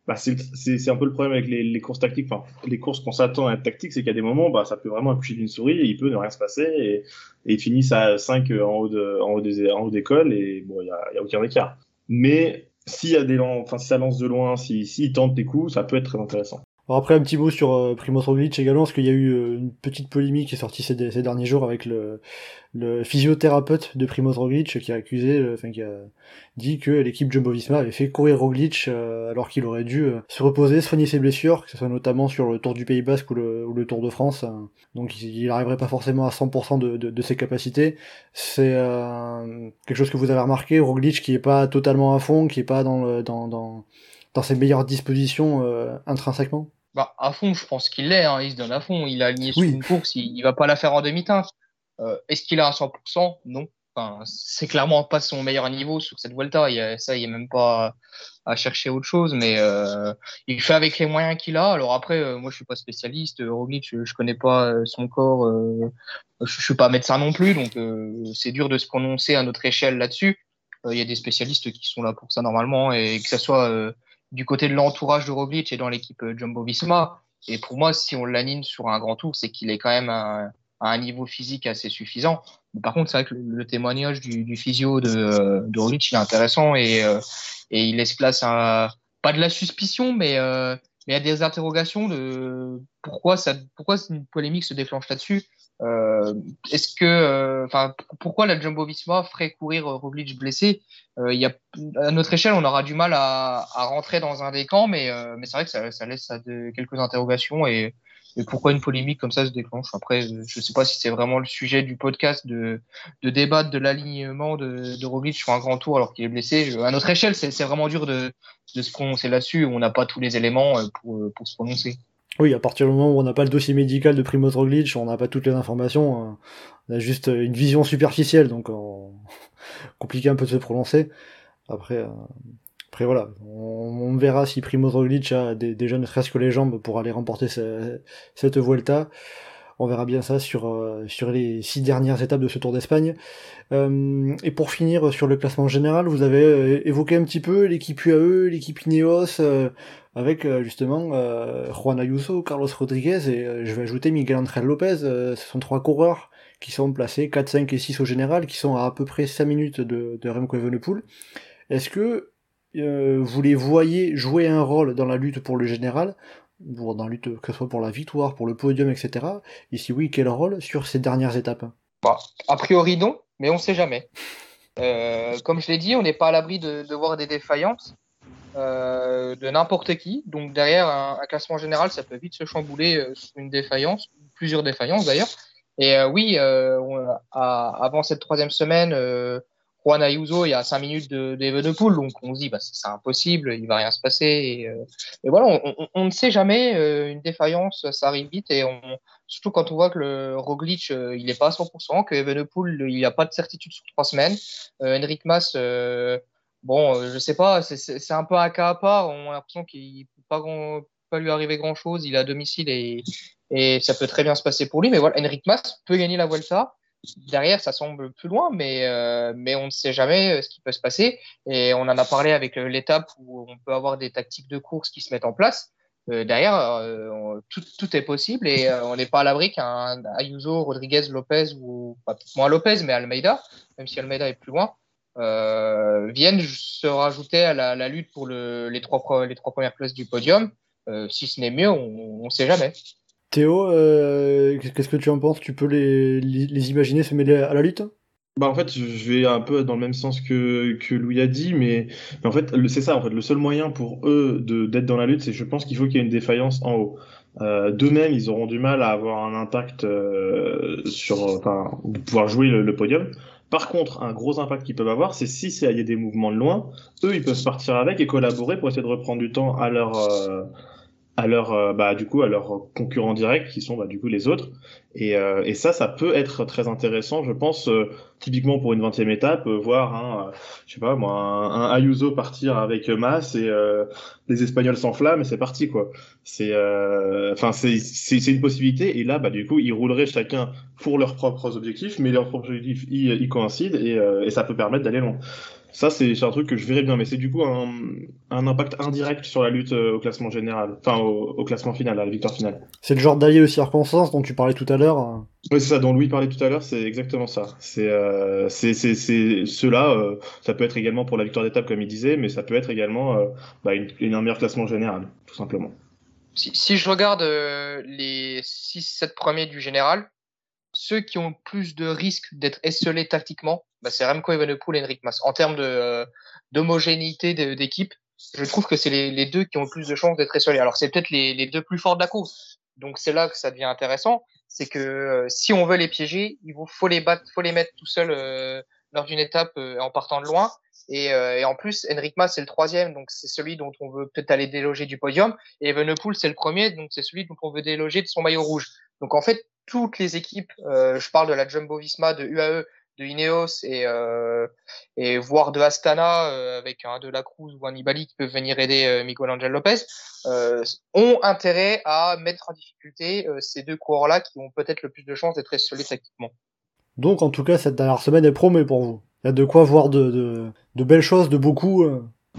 bah, c'est un peu le problème avec les, les courses tactiques, enfin, les courses qu'on s'attend à être tactiques, c'est a des moments, bah, ça peut vraiment accoucher d'une souris et il peut ne rien se passer et, et ils finissent à 5 en haut, de, en haut des, en haut d'école et bon, il y a, y a, aucun écart. Mais s'il y a des, enfin, si ça lance de loin, si, si des coups, ça peut être très intéressant. Alors après, un petit mot sur euh, Primoz Roglic également, parce qu'il y a eu euh, une petite polémique qui est sortie ces, derniers jours avec le, le physiothérapeute de Primoz Roglic qui a accusé, euh, enfin qui a dit que l'équipe Jumbo-Visma avait fait courir Roglic euh, alors qu'il aurait dû se reposer, soigner ses blessures, que ce soit notamment sur le Tour du Pays Basque ou le, ou le Tour de France. donc il n'arriverait pas forcément à 100% de, de, de, ses capacités. C'est quelque chose que vous avez remarqué, Roglic qui est pas totalement à fond, qui est pas dans, dans, dans, dans ses meilleures dispositions intrinsèquement? Bah, à fond, je pense qu'il l'est. Hein. Il se donne à fond. Il a aligné sur oui. une course. Il, il, va pas la faire en demi-teinte. Euh, Est-ce qu'il a à 100% Non. Enfin, c'est clairement pas son meilleur niveau sur cette Vuelta. Il y a, ça, il n'y a même pas à, à, chercher autre chose. Mais euh, il fait avec les moyens qu'il a. Alors après, euh, moi, je suis pas spécialiste. Roglic, je, je connais pas son corps. Je, je suis pas médecin non plus. Donc, c'est dur de se prononcer à notre échelle là-dessus. Il y a des spécialistes qui sont là pour ça normalement. Et que ça soit du côté de l'entourage de Roglic et dans l'équipe Jumbo Visma. Et pour moi, si on l'anime sur un grand tour, c'est qu'il est quand même à, à, un niveau physique assez suffisant. Par contre, c'est vrai que le, témoignage du, physio de, de Roglic, il est intéressant et, euh, et il laisse place à pas de la suspicion, mais euh, mais a des interrogations de pourquoi ça, pourquoi une polémique se déclenche là-dessus. Euh, Est-ce que, enfin, euh, pourquoi la Jumbo-Visma ferait courir Roglic blessé? Euh, y a, À notre échelle, on aura du mal à, à rentrer dans un des camps, mais, euh, mais c'est vrai que ça, ça laisse à de, quelques interrogations et, et, pourquoi une polémique comme ça se déclenche? Après, je ne sais pas si c'est vraiment le sujet du podcast de, de débattre de l'alignement de, de Roglic sur un grand tour alors qu'il est blessé. À notre échelle, c'est vraiment dur de, de se prononcer là-dessus. On n'a pas tous les éléments pour, pour se prononcer. Oui, à partir du moment où on n'a pas le dossier médical de Primoz Roglic, on n'a pas toutes les informations, on a juste une vision superficielle, donc on... compliqué un peu de se prononcer. Après, après voilà, on, verra si Primoz Roglic a déjà ne serait-ce que les jambes pour aller remporter ce, cette Vuelta. On verra bien ça sur, euh, sur les six dernières étapes de ce Tour d'Espagne. Euh, et pour finir sur le classement général, vous avez euh, évoqué un petit peu l'équipe UAE, l'équipe Ineos, euh, avec justement Juan Ayuso, Carlos Rodriguez et je vais ajouter Miguel Angel Lopez. ce sont trois coureurs qui sont placés 4, 5 et 6 au général, qui sont à à peu près 5 minutes de, de Remco. Est-ce que vous les voyez jouer un rôle dans la lutte pour le général? Dans la lutte, que ce soit pour la victoire, pour le podium, etc. Et si oui, quel rôle sur ces dernières étapes? Bah, A priori non, mais on sait jamais. Euh, comme je l'ai dit, on n'est pas à l'abri de, voir des défaillances euh, de n'importe qui. Donc derrière un, classement général, ça peut vite se chambouler euh, sur une défaillance, plusieurs défaillances d'ailleurs. Et euh, oui, avant cette troisième semaine, Juan Ayuso, il y a 5 minutes d'Evenepoel, donc on se dit bah, c'est impossible, il va rien se passer. Et, euh, voilà, on, ne sait jamais, euh, une défaillance, ça arrive vite, et surtout quand on voit que le Roglic, euh, il n'est pas à 100%, que Evenepoel, il n'y a pas de certitude sur trois semaines. Henrik Mas, bon, je sais pas, c'est un peu un cas à part, on a l'impression qu'il ne peut pas, pas lui arriver grand-chose, il est à domicile et, et ça peut très bien se passer pour lui, mais voilà, Henrik Mas peut gagner la Vuelta derrière, ça semble plus loin, mais, euh, on ne sait jamais ce qui peut se passer. Et on en a parlé avec l'étape où on peut avoir des tactiques de course qui se mettent en place. Euh, derrière, euh, tout, est possible et on n'est pas à l'abri qu'un Ayuso, Rodriguez, Lopez ou pas moins Lopez, mais Almeida, même si Almeida est plus loin, viennent se rajouter à la, lutte pour le, les, trois, les trois premières places du podium. si ce n'est mieux, on ne sait jamais. Théo, euh, qu'est-ce que tu en penses? Tu peux les, les, imaginer se mêler à la lutte? Bah en fait, je vais un peu dans le même sens que, que Louis a dit, mais, mais en fait, c'est ça, en fait, le seul moyen pour eux d'être dans la lutte, c'est je pense qu'il faut qu'il y ait une défaillance en haut. Euh, D'eux-mêmes, ils auront du mal à avoir un impact euh, sur, enfin, pouvoir jouer le, podium. Par contre, un gros impact qu'ils peuvent avoir, c'est si il y a des mouvements de loin, eux, ils peuvent partir avec et collaborer pour essayer de reprendre du temps à leur, à leur euh, bah du coup à leurs concurrents directs qui sont bah, du coup les autres. Et, euh, et ça ça peut être très intéressant je pense euh, typiquement pour une vingtième étape voir un je sais pas moi un, Ayuso partir avec Mas et les Espagnols s'enflamment et c'est parti quoi. C'est enfin c'est c'est une possibilité. Et là bah du coup ils rouleraient chacun pour leurs propres objectifs mais leurs propres objectifs ils, ils coïncident et, et ça peut permettre d'aller loin ça, c'est un truc que je verrais bien, mais c'est du coup un, un, impact indirect sur la lutte euh, au classement général, enfin au, au classement final, à la victoire finale. C'est le genre d'allié aux circonstances dont tu parlais tout à l'heure. Hein. Oui, c'est ça, dont Louis parlait tout à l'heure, c'est exactement ça. C'est euh, ceux-là, euh, ça peut être également pour la victoire d'étape, comme il disait, mais ça peut être également euh, bah, une, une, un meilleur classement général, tout simplement. Si, si je regarde euh, les 6-7 premiers du général, ceux qui ont plus de risques d'être esselés tactiquement, bah, c'est Remco Evenepoel et Enric Mas. En termes euh, d'homogénéité d'équipe, je trouve que c'est les, deux qui ont le plus de chances d'être esselés. Alors c'est peut-être les, deux plus forts de la course. Donc c'est là que ça devient intéressant. C'est que euh, si on veut les piéger, il faut les mettre tout seul euh, lors d'une étape en partant de loin. Et, et en plus, Enric Mas c'est le troisième, donc c'est celui dont on veut peut-être aller déloger du podium. Et Evenepoel c'est le premier, donc c'est celui dont on veut déloger de son maillot rouge. Donc en fait, toutes les équipes, euh, je parle de la Jumbo Visma, de UAE, de Ineos et, euh, et voire de Astana euh, avec un de la Cruz ou un Nibali qui peuvent venir aider Miguel Angel Lopez, ont intérêt à mettre en difficulté ces deux coureurs-là qui ont peut-être le plus de chances d'être solides tactiquement. Donc en tout cas, cette dernière semaine est promet pour vous. Il y a de quoi voir de belles choses, de beaucoup.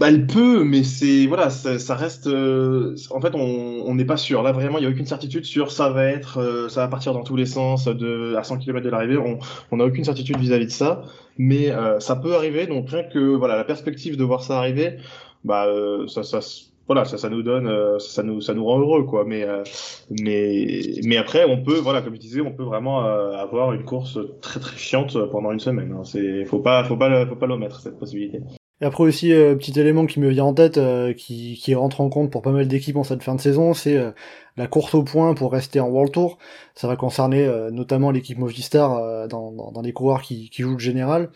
Bah, elle peut, mais c'est voilà, ça, ça reste. Euh, en fait, on n'est pas sûr. Là, vraiment, il y a aucune certitude sur ça va être, euh, ça va partir dans tous les sens, de à 100 km de l'arrivée. On n'a aucune certitude vis-à-vis -vis de ça, mais euh, ça peut arriver. Donc rien que voilà, la perspective de voir ça arriver, bah euh, ça, ça, voilà, ça, ça nous donne, euh, ça nous, ça nous rend heureux, quoi. Mais, mais, mais après, on peut, voilà, comme je disais, on peut vraiment avoir une course très très chiante pendant une semaine. Hein. C'est, faut pas, faut pas, faut pas l'omettre cette possibilité. Et après aussi, euh, petit élément qui me vient en tête, euh, qui, rentre en compte pour pas mal d'équipes en cette fin de saison, c'est euh, la course au point pour rester en World Tour. Ça va concerner euh, notamment l'équipe Movistar dans, dans, dans, les coureurs qui, qui jouent le général.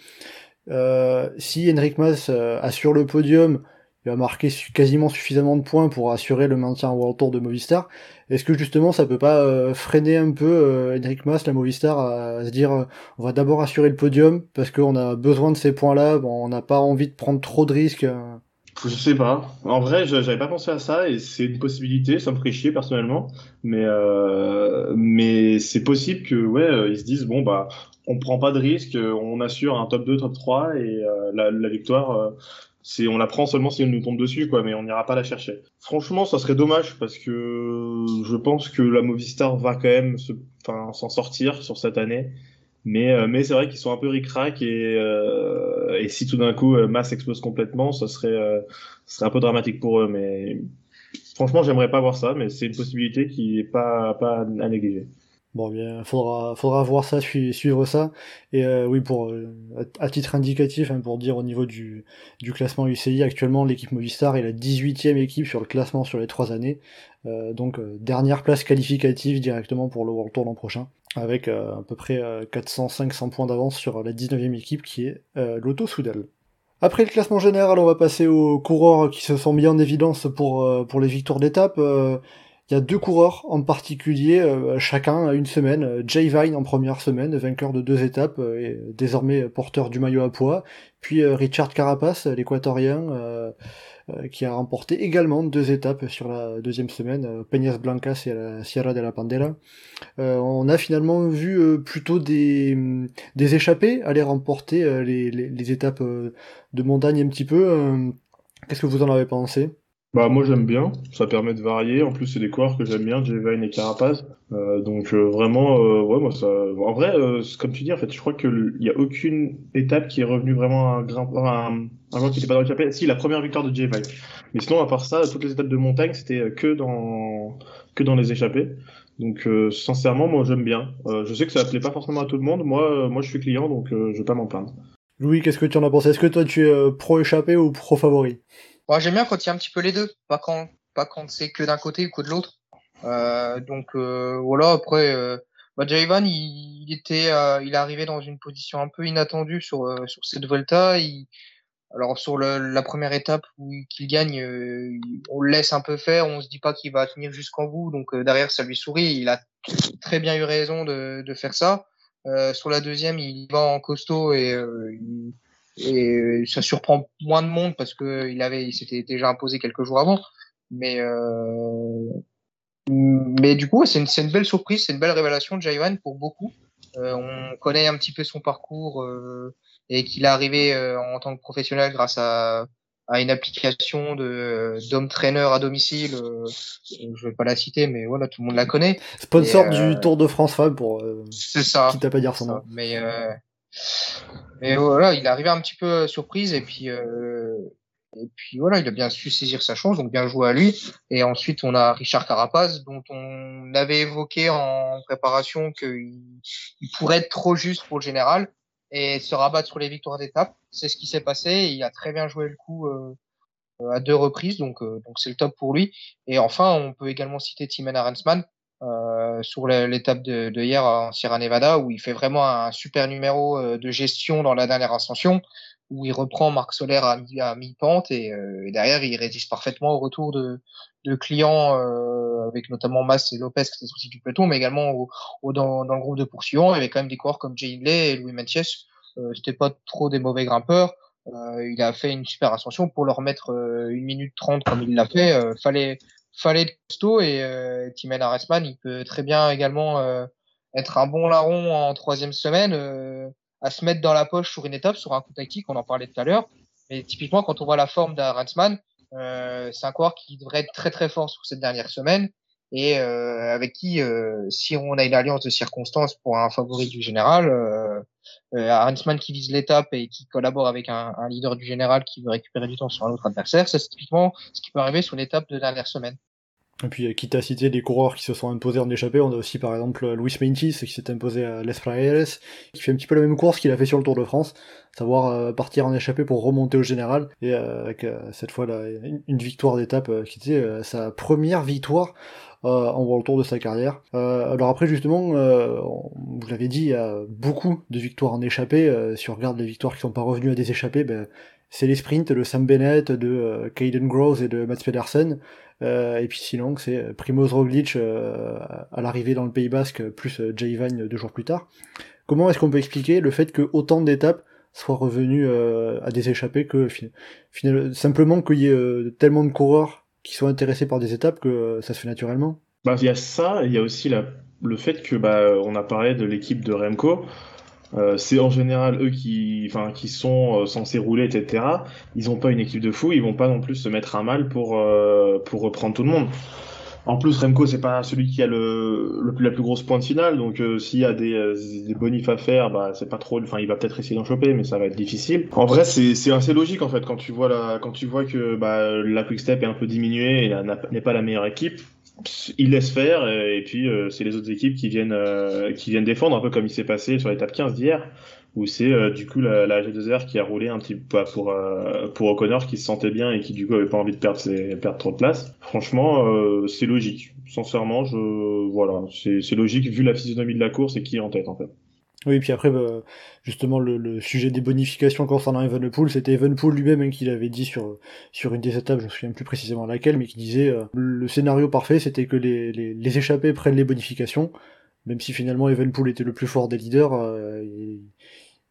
si Henrik Mas assure le podium, il va marquer quasiment suffisamment de points pour assurer le maintien en World Tour de Movistar. Est-ce que justement ça peut pas euh, freiner un peu euh, Henrik Mas, la Movistar, à, se dire euh, on va d'abord assurer le podium parce qu'on a besoin de ces points-là, bon, on n'a pas envie de prendre trop de risques euh. Je sais pas. En vrai, j'avais pas pensé à ça et c'est une possibilité. Ça me ferait chier personnellement, mais euh, mais c'est possible que ouais, ils se disent bon bah on prend pas de risque, on assure un top 2, top 3 et la, la, victoire c'est on la prend seulement si elle nous tombe dessus quoi mais on n'ira pas la chercher. Franchement ça serait dommage parce que je pense que la Movistar va quand même s'en sortir sur cette année. Mais euh, mais c'est vrai qu'ils sont un peu ric-rac et euh, et si tout d'un coup euh, Mass explose complètement ça serait ça serait un peu dramatique pour eux mais franchement j'aimerais pas voir ça mais c'est une possibilité qui est pas pas à négliger Bon, bien, faudra, faudra voir ça, suivre ça. Et euh, oui, pour euh, à titre indicatif, hein, pour dire au niveau du, du classement UCI, actuellement l'équipe Movistar est la 18e équipe sur le classement sur les trois années. Euh, donc euh, dernière place qualificative directement pour le World Tour l'an prochain, avec euh, à peu près 400-500 points d'avance sur la 19e équipe qui est l'Auto Soudal. Après le classement général, on va passer aux coureurs qui se sont mis en évidence pour, pour les victoires d'étape. Il y a deux coureurs en particulier, euh, chacun à une semaine. Euh, Jay Vine en première semaine, vainqueur de deux étapes, euh, et désormais porteur du maillot à poids. Puis Richard Carapace, l'équatorien, qui a remporté également deux étapes sur la deuxième semaine, Peñas Blancas et la Sierra de la Pandera. on a finalement vu plutôt des, des échappés aller remporter les, étapes de montagne un petit peu. Qu'est-ce que vous en avez pensé? Bah moi j'aime bien, ça permet de varier. En plus c'est des coureurs que j'aime bien, Jevine et Carapaz. Euh, donc euh, vraiment, euh, ouais moi ça. En vrai, euh, comme tu dis en fait, je crois que il y a aucune étape qui est revenue vraiment un grand, un, joueur qui n'était pas capet. Si la première victoire de Jevine. Mais sinon à part ça, toutes les étapes de montagne c'était que dans que dans les échappées. Donc sincèrement moi j'aime bien. je sais que ça plaît pas forcément à tout le monde. Moi moi je suis client donc je vais pas m'en plaindre. Louis, qu'est-ce que tu en as pensé? Est-ce que toi tu es pro échappé ou pro favori? Bon, j'aime bien quand il y a un petit peu les deux, pas quand pas quand c'est que d'un côté ou que de l'autre. Euh, donc euh, voilà. Après, euh, bah, Jaivan, il, il était, euh, il est arrivé dans une position un peu inattendue sur sur cette Volta. Il, alors sur le, la première étape où qu'il gagne, euh, on le laisse un peu faire, on se dit pas qu'il va tenir jusqu'en bout, donc euh, derrière ça lui sourit. Il a très bien eu raison de, de faire ça. Euh, sur la deuxième, il va en costaud et, et ça surprend moins de monde parce que il avait, il s'était déjà imposé quelques jours avant. Mais mais du coup, c'est une, une, belle surprise, c'est une belle révélation de Jaivan pour beaucoup. on connaît un petit peu son parcours et qu'il est arrivé euh, en tant que professionnel grâce à, à une application de d'homme traîneur à domicile. Euh, je vais pas la citer, mais voilà, tout le monde la connaît. Sponsor du euh, Tour de France Fab pour. c'est ça. Qui t'a pas dire son nom. Mais mais voilà, il est arrivé un petit peu surprise et puis et puis voilà, il a bien su saisir sa chance, donc bien joué à lui. Et ensuite, on a Richard Carapaz, dont on avait évoqué en préparation qu'il il pourrait être trop juste pour le général et se rabattre sur les victoires d'étape. C'est ce qui s'est passé. Il a très bien joué le coup euh, à deux reprises, donc euh, donc c'est le top pour lui. Et enfin, on peut également citer Timen Arensman euh, sur l'étape de, de, hier en Sierra Nevada, où il fait vraiment un super numéro euh, de gestion dans la dernière ascension, où il reprend Marc Soler à mi-pente et, et, derrière il résiste parfaitement au retour de, de clients euh, avec notamment Mas et Lopez qui étaient sortis du peloton, mais également au, au, dans, dans, le groupe de poursuivants. Il y avait quand même des coureurs comme Jay Hindley et Louis Mathias. Euh, C'était pas trop des mauvais grimpeurs. Euh, il a fait une super ascension pour leur mettre euh, une minute trente comme il l'a fait. Euh, fallait fallait être costaud et euh, Timen il peut très bien également être un bon larron en troisième semaine, à se mettre dans la poche sur une étape, sur un coup tactique, on en parlait tout à l'heure. Mais typiquement, quand on voit la forme d'Arensman, euh, c'est un coureur qui devrait être très très fort sur cette dernière semaine et euh, avec qui, euh, si on a une alliance de circonstances pour un favori du général, euh, euh qui vise l'étape et qui collabore avec un, leader du général qui veut récupérer du temps sur un autre adversaire, c'est typiquement ce qui peut arriver sur l'étape de dernière semaine. Et puis, quitte à citer des coureurs qui se sont imposés en échappée, on a aussi par exemple Luis Meintis qui s'est imposé à Les Frayeres, qui fait un petit peu la même course qu'il a fait sur le Tour de France, savoir partir en échappée pour remonter au général, et avec cette fois là, une, victoire d'étape qui était sa première victoire en World Tour de sa carrière. alors après justement, vous l'avez dit, il y a beaucoup de victoires en échappée, si on regarde les victoires qui sont pas revenues à des échappées, ben, c'est les sprints de Sam Bennett, de Caden Groves et de Mats Pedersen, euh, et puis sinon, c'est Primoz Roglic euh, à l'arrivée dans le Pays Basque, plus euh, Jay Vine deux jours plus tard. Comment est-ce qu'on peut expliquer le fait que autant d'étapes soient revenues à des échappées que finalement, simplement qu'il y ait tellement de coureurs qui sont intéressés par des étapes que ça se fait naturellement bah, Il y a ça, il y a aussi la, le fait que bah, on a parlé de l'équipe de Remco. Euh, c'est en général eux qui, qui sont euh, censés rouler, etc. Ils n'ont pas une équipe de fou, ils vont pas non plus se mettre à mal pour euh, pour reprendre tout le monde. En plus, Remco, c'est pas celui qui a le, le, la plus grosse pointe finale, donc s'il y a des, des bonifs à faire, bah c'est pas trop. Enfin, il va peut-être essayer d'en choper, mais ça va être difficile. En vrai, c'est assez logique en fait quand tu vois la quand tu vois que bah la Quick Step est un peu diminuée et n'est pas la meilleure équipe il laisse faire euh, et puis euh, c'est les autres équipes qui viennent euh, qui viennent défendre un peu comme il s'est passé sur l'étape 15 d'hier où c'est du coup la, la, G2R qui a roulé un petit peu pour pour O'Connor qui se sentait bien et qui du coup avait pas envie de perdre ses, perdre trop de place. Franchement, c'est logique. Sincèrement, je voilà, c'est logique vu la physionomie de la course et qui est en tête en fait. Oui, puis après, bah, justement, le, sujet des bonifications concernant Evenpool, c'était Evenpool lui-même hein, qui l'avait dit sur, sur une des étapes, je me souviens plus précisément laquelle, mais qui disait euh, le scénario parfait, c'était que les, les, les, échappés prennent les bonifications, même si finalement Evenpool était le plus fort des leaders, euh,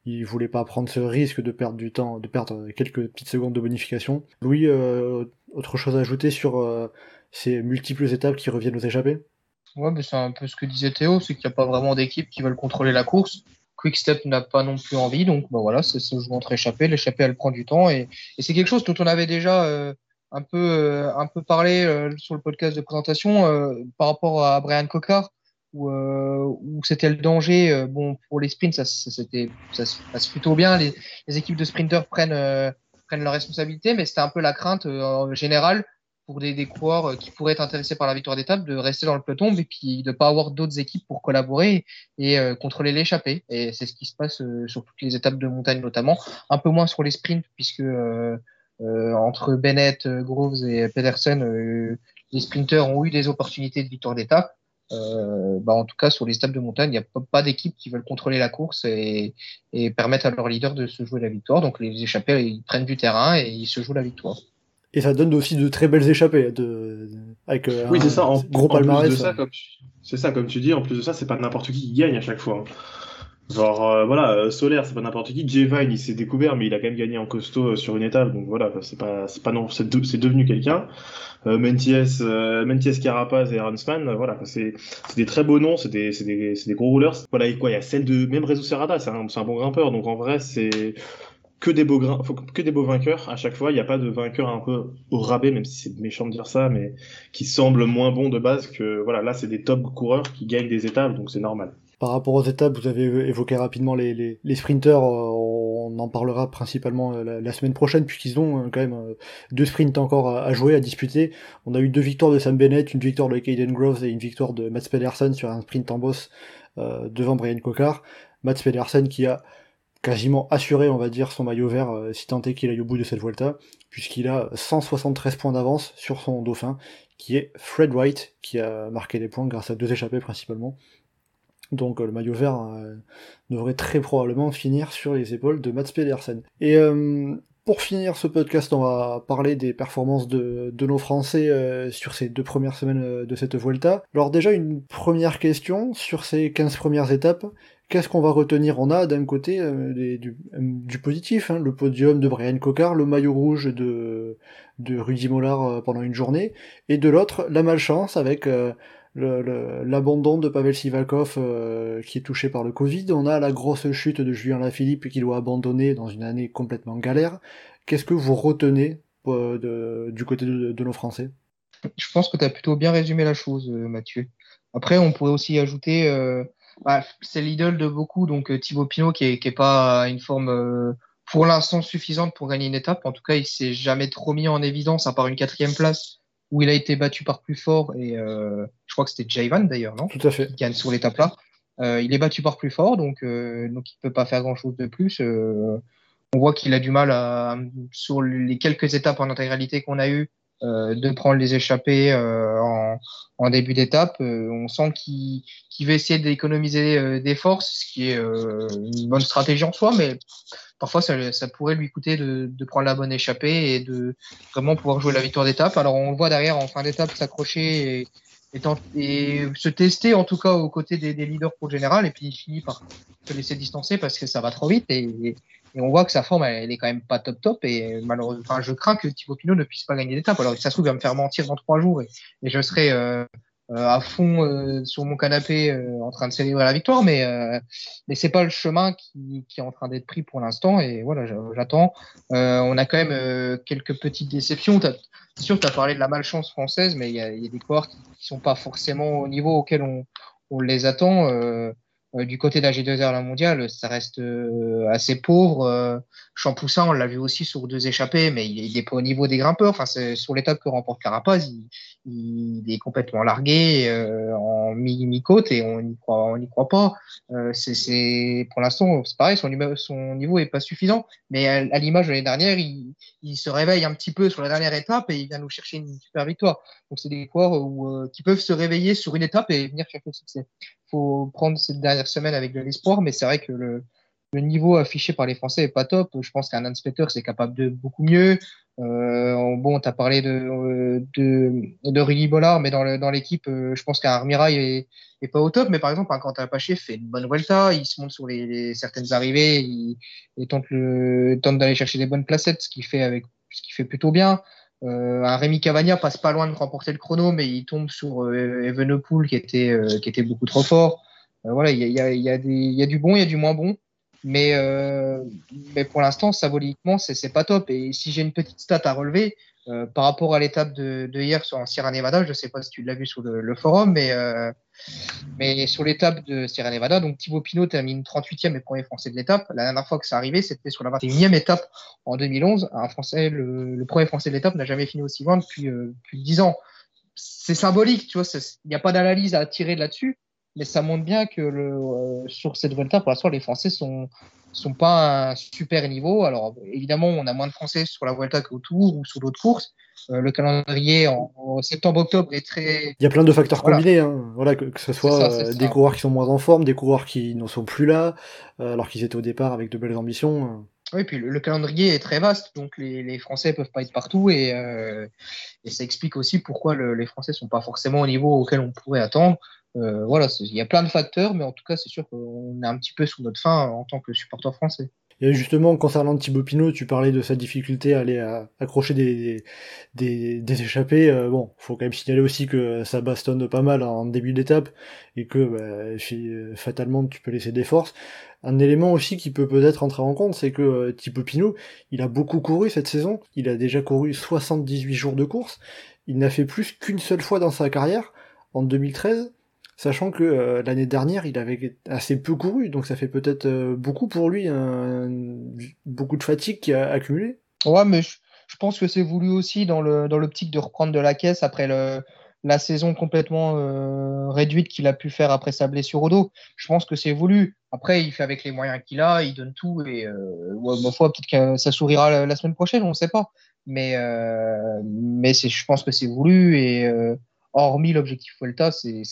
il, voulait pas prendre ce risque de perdre du temps, de perdre quelques petites secondes de bonification. Louis, euh, autre chose à ajouter sur euh, ces multiples étapes qui reviennent aux échappés Ouais, c'est un peu ce que disait Théo, c'est qu'il n'y a pas vraiment d'équipe qui veulent contrôler la course. Quickstep n'a pas non plus envie, donc bah voilà, c'est ce joue entre échappée. L'échappée, elle prend du temps et, c'est quelque chose dont on avait déjà euh, un peu un peu parlé sur le podcast de présentation par rapport à Brian Cocard, où, où c'était le danger. bon, pour les sprints, ça, ça, se passe plutôt bien. Les, équipes de sprinters prennent prennent leurs responsabilités, mais c'était un peu la crainte en général pour des, des coureurs euh, qui pourraient être intéressés par la victoire d'étape de rester dans le peloton et puis de pas avoir d'autres équipes pour collaborer et euh, contrôler l'échappée. Et c'est ce qui se passe euh, sur toutes les étapes de montagne notamment, un peu moins sur les sprints puisque euh, entre Bennett, Groves et Pedersen, les sprinters ont eu des opportunités de victoire d'étape. Euh, bah, en tout cas, sur les étapes de montagne, il n'y a pas, d'équipe qui veulent contrôler la course et, et, permettre à leur leader de se jouer la victoire. Donc les échappés, ils prennent du terrain et ils se jouent la victoire. Et ça donne aussi de très belles échappées, de, avec euh, oui, c'est ça, en, gros palmarès. C'est ça, comme tu dis, en plus de ça, c'est pas n'importe qui qui gagne à chaque fois. Genre, euh, voilà, euh, Solaire, c'est pas n'importe qui. J-Vine, il s'est découvert, mais il a quand même gagné en costaud sur une étape, donc voilà, c'est pas, c'est pas non, c'est, devenu quelqu'un. Euh, Menties, Menties Carapaz et Ransman, voilà, c'est, c'est des très beaux noms, c'est des, c'est des, c'est des gros rouleurs. Voilà, et quoi, il y a celle de, même Rezo c'est un, c'est un bon grimpeur, donc en vrai, c'est, que des beaux que des beaux vainqueurs à chaque fois. Il n'y a pas de vainqueur un peu au rabais, même si c'est méchant de dire ça, mais qui semble moins bon de base que voilà. Là, c'est des top coureurs qui gagnent des étapes, donc c'est normal. Par rapport aux étapes, vous avez évoqué rapidement les, les, sprinters. Euh, on en parlera principalement euh, la, semaine prochaine, puisqu'ils ont euh, quand même deux sprints encore à, jouer, à disputer. On a eu deux victoires de Sam Bennett, une victoire de Caden Groves et une victoire de Mats Pedersen sur un sprint en boss devant Brian Cocard. Mats Pedersen qui a quasiment assuré, on va dire, son maillot vert, si tant est qu'il aille au bout de cette Vuelta, puisqu'il a 173 points d'avance sur son dauphin, qui est Fred White, qui a marqué des points grâce à deux échappées principalement. Donc euh, le maillot vert euh, devrait très probablement finir sur les épaules de Mats Pedersen. Et euh, pour finir ce podcast, on va parler des performances de, nos Français sur ces deux premières semaines de cette Vuelta. Alors déjà une première question sur ces 15 premières étapes. Qu'est-ce qu'on va retenir On a d'un côté du, positif, hein, le podium de Brian Cocard, le maillot rouge de, de Rudy Mollard pendant une journée, et de l'autre la malchance avec l'abandon de Pavel Sivakov euh, qui est touché par le Covid. On a la grosse chute de Julien Lafilippe qui doit abandonner dans une année complètement galère. Qu'est-ce que vous retenez euh, du côté de, nos Français? Je pense que tu as plutôt bien résumé la chose, euh, Mathieu. Après, on pourrait aussi ajouter, bah, c'est l'idole de beaucoup, donc Thibaut Pinot qui est, qui est pas une forme pour l'instant suffisante pour gagner une étape. En tout cas, il s'est jamais trop mis en évidence, à part une quatrième place où il a été battu par plus fort, et euh, je crois que c'était Jaivan d'ailleurs, non? Tout à fait. Qui gagne sur l'étape là. Euh, il est battu par plus fort, donc, euh, donc il ne peut pas faire grand chose de plus. on voit qu'il a du mal à, sur les quelques étapes en intégralité qu'on a eues, de prendre les échappées en, en, début d'étape. on sent qu'il qu veut essayer d'économiser des forces, ce qui est une bonne stratégie en soi, mais parfois ça, pourrait lui coûter de, prendre la bonne échappée et de vraiment pouvoir jouer la victoire d'étape. Alors on le voit derrière en fin d'étape s'accrocher et, se tester en tout cas aux côtés des, leaders pour le général et puis il finit par se laisser distancer parce que ça va trop vite et, on voit que sa forme elle, est quand même pas top top et malheureusement je crains que Thibaut Pinot ne puisse pas gagner d'étape. Alors ça se trouve il va me faire mentir dans trois jours et, je serai euh, à fond euh, sur mon canapé euh, en train de célébrer la victoire, mais mais c'est pas le chemin qui, qui est en train d'être pris pour l'instant. Et voilà, j'attends. on a quand même quelques petites déceptions. C'est sûr, tu as parlé de la malchance française, mais il y a, y a, des coureurs qui, qui sont pas forcément au niveau auquel on, on les attend. Euh, du côté de la G2R la mondiale, ça reste euh, assez pauvre. Euh, Champoussin, on l'a vu aussi sur deux échappées, mais il, est pas au niveau des grimpeurs. Enfin, sur l'étape que remporte Carapaz, il, est complètement largué en mi-côte et on n'y croit, pas. c'est, pour l'instant, c'est pareil, son, niveau est pas suffisant. Mais à, l'image de l'année dernière, il, il, se réveille un petit peu sur la dernière étape et il vient nous chercher une super victoire. Donc c'est des coureurs qui peuvent se réveiller sur une étape et venir chercher le succès faut prendre cette dernière semaine avec de l'espoir, mais c'est vrai que le, niveau affiché par les Français est pas top. Je pense qu'un Hans Peter c'est capable de beaucoup mieux. Euh, bon, tu as parlé de, de, de Rudy Bollard, mais dans l'équipe, euh, je pense qu'un Armirail est, pas au top. Mais par exemple, un Quentin Paché fait une bonne Vuelta, il se monte sur les, certaines arrivées, il, tente d'aller chercher des bonnes placettes, ce qu'il fait, avec, ce qui fait plutôt bien. Euh, un Rémi Cavagna passe pas loin de remporter le chrono, mais il tombe sur euh, Evenepoel qui était, euh, qui était beaucoup trop fort. Voilà, il y a, y, a y a, du bon, il y a du moins bon. Mais, mais pour l'instant, symboliquement, c'est pas top. Et si j'ai une petite stat à relever, euh, par rapport à l'étape de, de, hier sur Sierra Nevada, je ne sais pas si tu l'as vu sur le, forum, mais, euh, mais sur l'étape de Sierra Nevada, donc Thibaut Pinot termine 38e et premier français de l'étape. La dernière fois que ça arrivait, c'était sur la 21e étape en 2011. Un français, le, premier français de l'étape n'a jamais fini aussi loin depuis, euh, depuis 10 ans. C'est symbolique, tu vois, il n'y a pas d'analyse à tirer là-dessus, mais ça montre bien que le, sur cette Vuelta, pour l'instant, les Français sont sont pas à un super niveau. Alors évidemment, on a moins de Français sur la Vuelta qu'au Tour ou sur d'autres courses. Euh, le calendrier en, septembre-octobre est très. Il y a plein de facteurs combinés. Hein. Voilà, que, ce soit euh, des coureurs qui sont moins en forme, des coureurs qui n'en sont plus là, euh, alors qu'ils étaient au départ avec de belles ambitions. Oui, puis le, calendrier est très vaste, donc les, les Français peuvent pas être partout et, et ça explique aussi pourquoi les Français sont pas forcément au niveau auquel on pourrait attendre. Euh, voilà, il y a plein de facteurs, mais en tout cas, c'est sûr qu'on est un petit peu sous notre fin en tant que supporter français. Et justement, concernant Thibaut Pinot, tu parlais de sa difficulté à aller accrocher des, des, des, échappées. Euh, bon, faut quand même signaler aussi que ça bastonne pas mal en début d'étape et que bah, fatalement tu peux laisser des forces. Un élément aussi qui peut peut-être entrer en compte, c'est que euh, Thibaut Pinot, il a beaucoup couru cette saison. Il a déjà couru 78 jours de course. Il n'a fait plus qu'une seule fois dans sa carrière, en 2013 sachant que euh, l'année dernière il avait assez peu couru, donc ça fait peut-être euh, beaucoup pour lui, beaucoup de fatigue qui a accumulé. Ouais, mais je, pense que c'est voulu aussi dans l'optique de reprendre de la caisse après la saison complètement euh, réduite qu'il a pu faire après sa blessure au dos. Je pense que c'est voulu. Après, il fait avec les moyens qu'il a, il donne tout et ma foi, peut-être que ça sourira la, semaine prochaine, on ne sait pas. Mais mais je pense que c'est voulu et hormis l'objectif Vuelta, c'est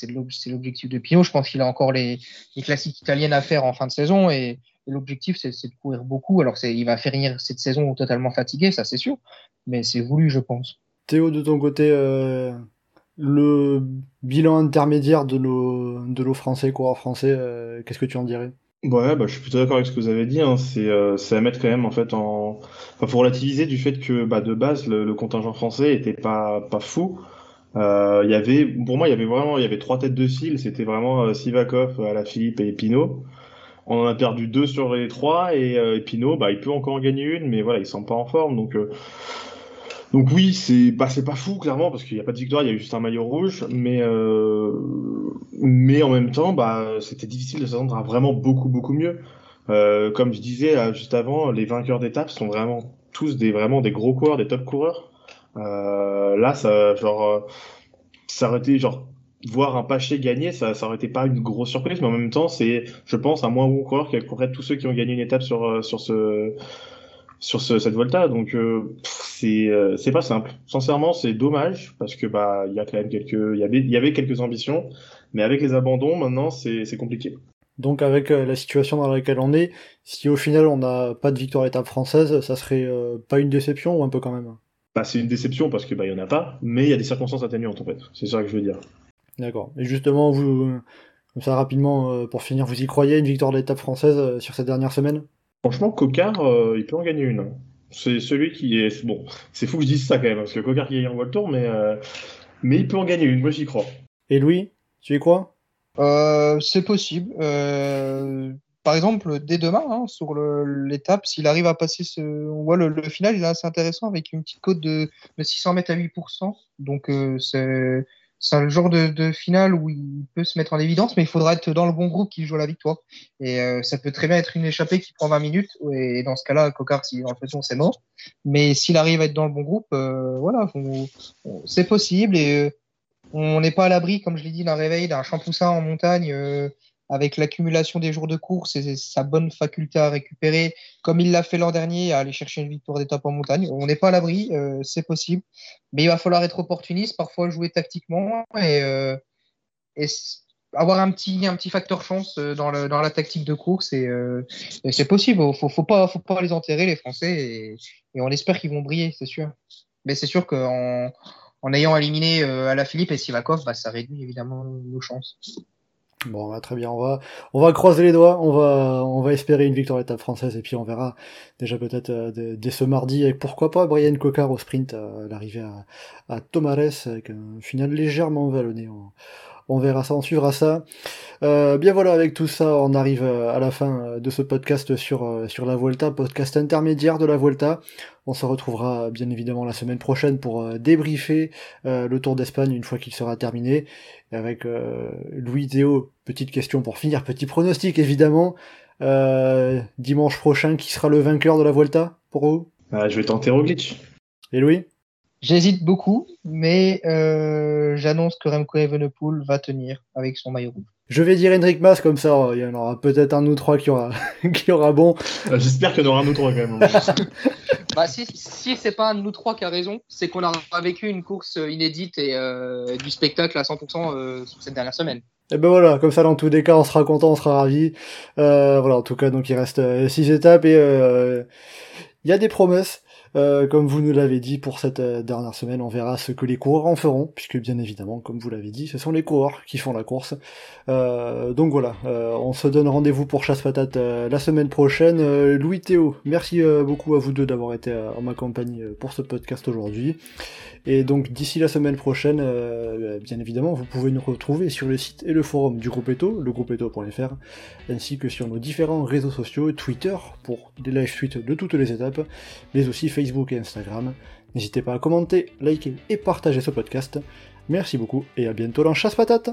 l'objectif de Pinot. Je pense qu'il a encore les, classiques italiennes à faire en fin de saison et, l'objectif, c'est de courir beaucoup. Alors, il va finir cette saison totalement fatigué, ça c'est sûr, mais c'est voulu, je pense. Théo, de ton côté, euh, le bilan intermédiaire de nos, de Français, coureurs français, euh, qu'est-ce que tu en dirais? Ouais, bah, je suis plutôt d'accord avec ce que vous avez dit. Hein. Euh, c'est à mettre quand même en fait en. Enfin, faut relativiser du fait que bah, de base le, contingent français était pas pas fou. Euh, il y avait, pour moi, il y avait vraiment, il y avait trois têtes de file. C'était vraiment euh, Sivakov, Philippe et Pinot. On en a perdu deux sur les trois et, euh, Pinot, bah, il peut encore en gagner une, mais voilà, il semble pas en forme. Donc, euh, donc oui, c'est, bah, pas fou clairement parce qu'il n'y a pas de victoire, il y a juste un maillot rouge, mais, euh, mais en même temps, bah, c'était difficile de s'attendre à vraiment beaucoup beaucoup mieux. comme je disais juste avant, les vainqueurs d'étape sont vraiment tous des vraiment des gros coureurs, des top coureurs. Euh, là, ça, genre, euh, ça aurait été genre voir un Paché gagner, ça, ça aurait été pas une grosse surprise, mais en même temps, c'est, je pense, un moins bon coureur qu'à tous ceux qui ont gagné une étape sur, euh, sur ce, sur ce, cette Volta. Donc, c'est, c'est pas simple. Sincèrement, c'est dommage parce que bah, il y a quand même quelques, il y avait, il y avait quelques ambitions, mais avec les abandons, maintenant, c'est, c'est compliqué. Donc, avec la situation dans laquelle on est, si au final on n'a pas de victoire étape française, ça serait pas une déception ou un peu quand même? Bah, c'est une déception parce que bah il y en a pas, mais il y a des circonstances atténuantes en fait. C'est ça que je veux dire. D'accord. Et justement, vous, comme ça rapidement euh, pour finir, vous y croyez une victoire de l'étape française euh, sur cette dernière semaine? Franchement, Cocard, euh, il peut en gagner une. C'est celui qui est bon. C'est fou que je dise ça quand même parce que Cocard qui gagne en World Tour, mais mais il peut en gagner une. Moi, j'y crois. Et Louis, tu y crois? C'est possible par exemple, dès demain, hein, sur l'étape, s'il arrive à passer ce. On voit le, final, il est assez intéressant avec une petite cote de, 600 mètres à 8%. Donc, euh, c'est. Le genre de, de, finale où il peut se mettre en évidence, mais il faudra être dans le bon groupe qui joue la victoire. Et euh, ça peut très bien être une échappée qui prend 20 minutes. Et dans ce cas-là, Cocard, s'il est en façon, c'est mort. Mais s'il arrive à être dans le bon groupe, euh, voilà, c'est possible. Et on n'est pas à l'abri, comme je l'ai dit, d'un réveil, d'un champoussin en montagne avec l'accumulation des jours de course et sa bonne faculté à récupérer, comme il l'a fait l'an dernier, à aller chercher une victoire d'étape en montagne. On n'est pas à l'abri, euh, c'est possible, mais il va falloir être opportuniste, parfois jouer tactiquement et, euh, avoir un petit, facteur chance euh, dans, la tactique de course et, c'est possible. Il faut, faut pas, les enterrer les Français et, on espère qu'ils vont briller, c'est sûr. Mais c'est sûr qu'en en ayant éliminé à la Philippe et Sivakov, bah, ça réduit évidemment nos chances. Bon, bah, très bien, on va, on va croiser les doigts, on va, on va espérer une victoire étape française et puis on verra déjà peut-être euh, dès, ce mardi et pourquoi pas Brian Cocard au sprint, euh, l'arrivée à, à Tomares avec un final légèrement vallonné. On, verra ça, on suivra ça. Euh, bien voilà, avec tout ça, on arrive à la fin de ce podcast sur, sur la Vuelta, podcast intermédiaire de la Vuelta. On se retrouvera bien évidemment la semaine prochaine pour débriefer le Tour d'Espagne une fois qu'il sera terminé avec euh, Louis Théo, petite question pour finir, petit pronostic évidemment. Euh, dimanche prochain, qui sera le vainqueur de la Vuelta pour vous? Ah, Je vais tenter Roglic. Et Louis? J'hésite beaucoup, mais euh, j'annonce que Remco Evenepoel va tenir avec son maillot rouge. Je vais dire Hendrik Mas comme ça, il y en aura peut-être un ou trois qui aura, qui aura bon. Euh, J'espère qu'il y en aura un ou trois quand même. bah, si si c'est pas un de nous trois qui a raison, c'est qu'on a vécu une course inédite et euh, du spectacle à 100% euh, cette dernière semaine. Et ben voilà, comme ça dans tous les cas on sera content, on sera ravi. Euh, voilà, en tout cas donc il reste six étapes et il y a des promesses. Euh, comme vous nous l'avez dit pour cette euh, dernière semaine, on verra ce que les coureurs en feront, puisque bien évidemment, comme vous l'avez dit, ce sont les coureurs qui font la course. Euh, donc voilà, on se donne rendez-vous pour Chasse Patate la semaine prochaine. Louis Théo, merci beaucoup à vous deux d'avoir été en ma compagnie pour ce podcast aujourd'hui. Et donc d'ici la semaine prochaine, euh, bien évidemment, vous pouvez nous retrouver sur le site et le forum du groupe Eto, legroupeeto.fr, ainsi que sur nos différents réseaux sociaux, Twitter pour des live tweets de toutes les étapes, mais aussi Facebook et Instagram. N'hésitez pas à commenter, liker et partager ce podcast. Merci beaucoup et à bientôt dans Chasse Patate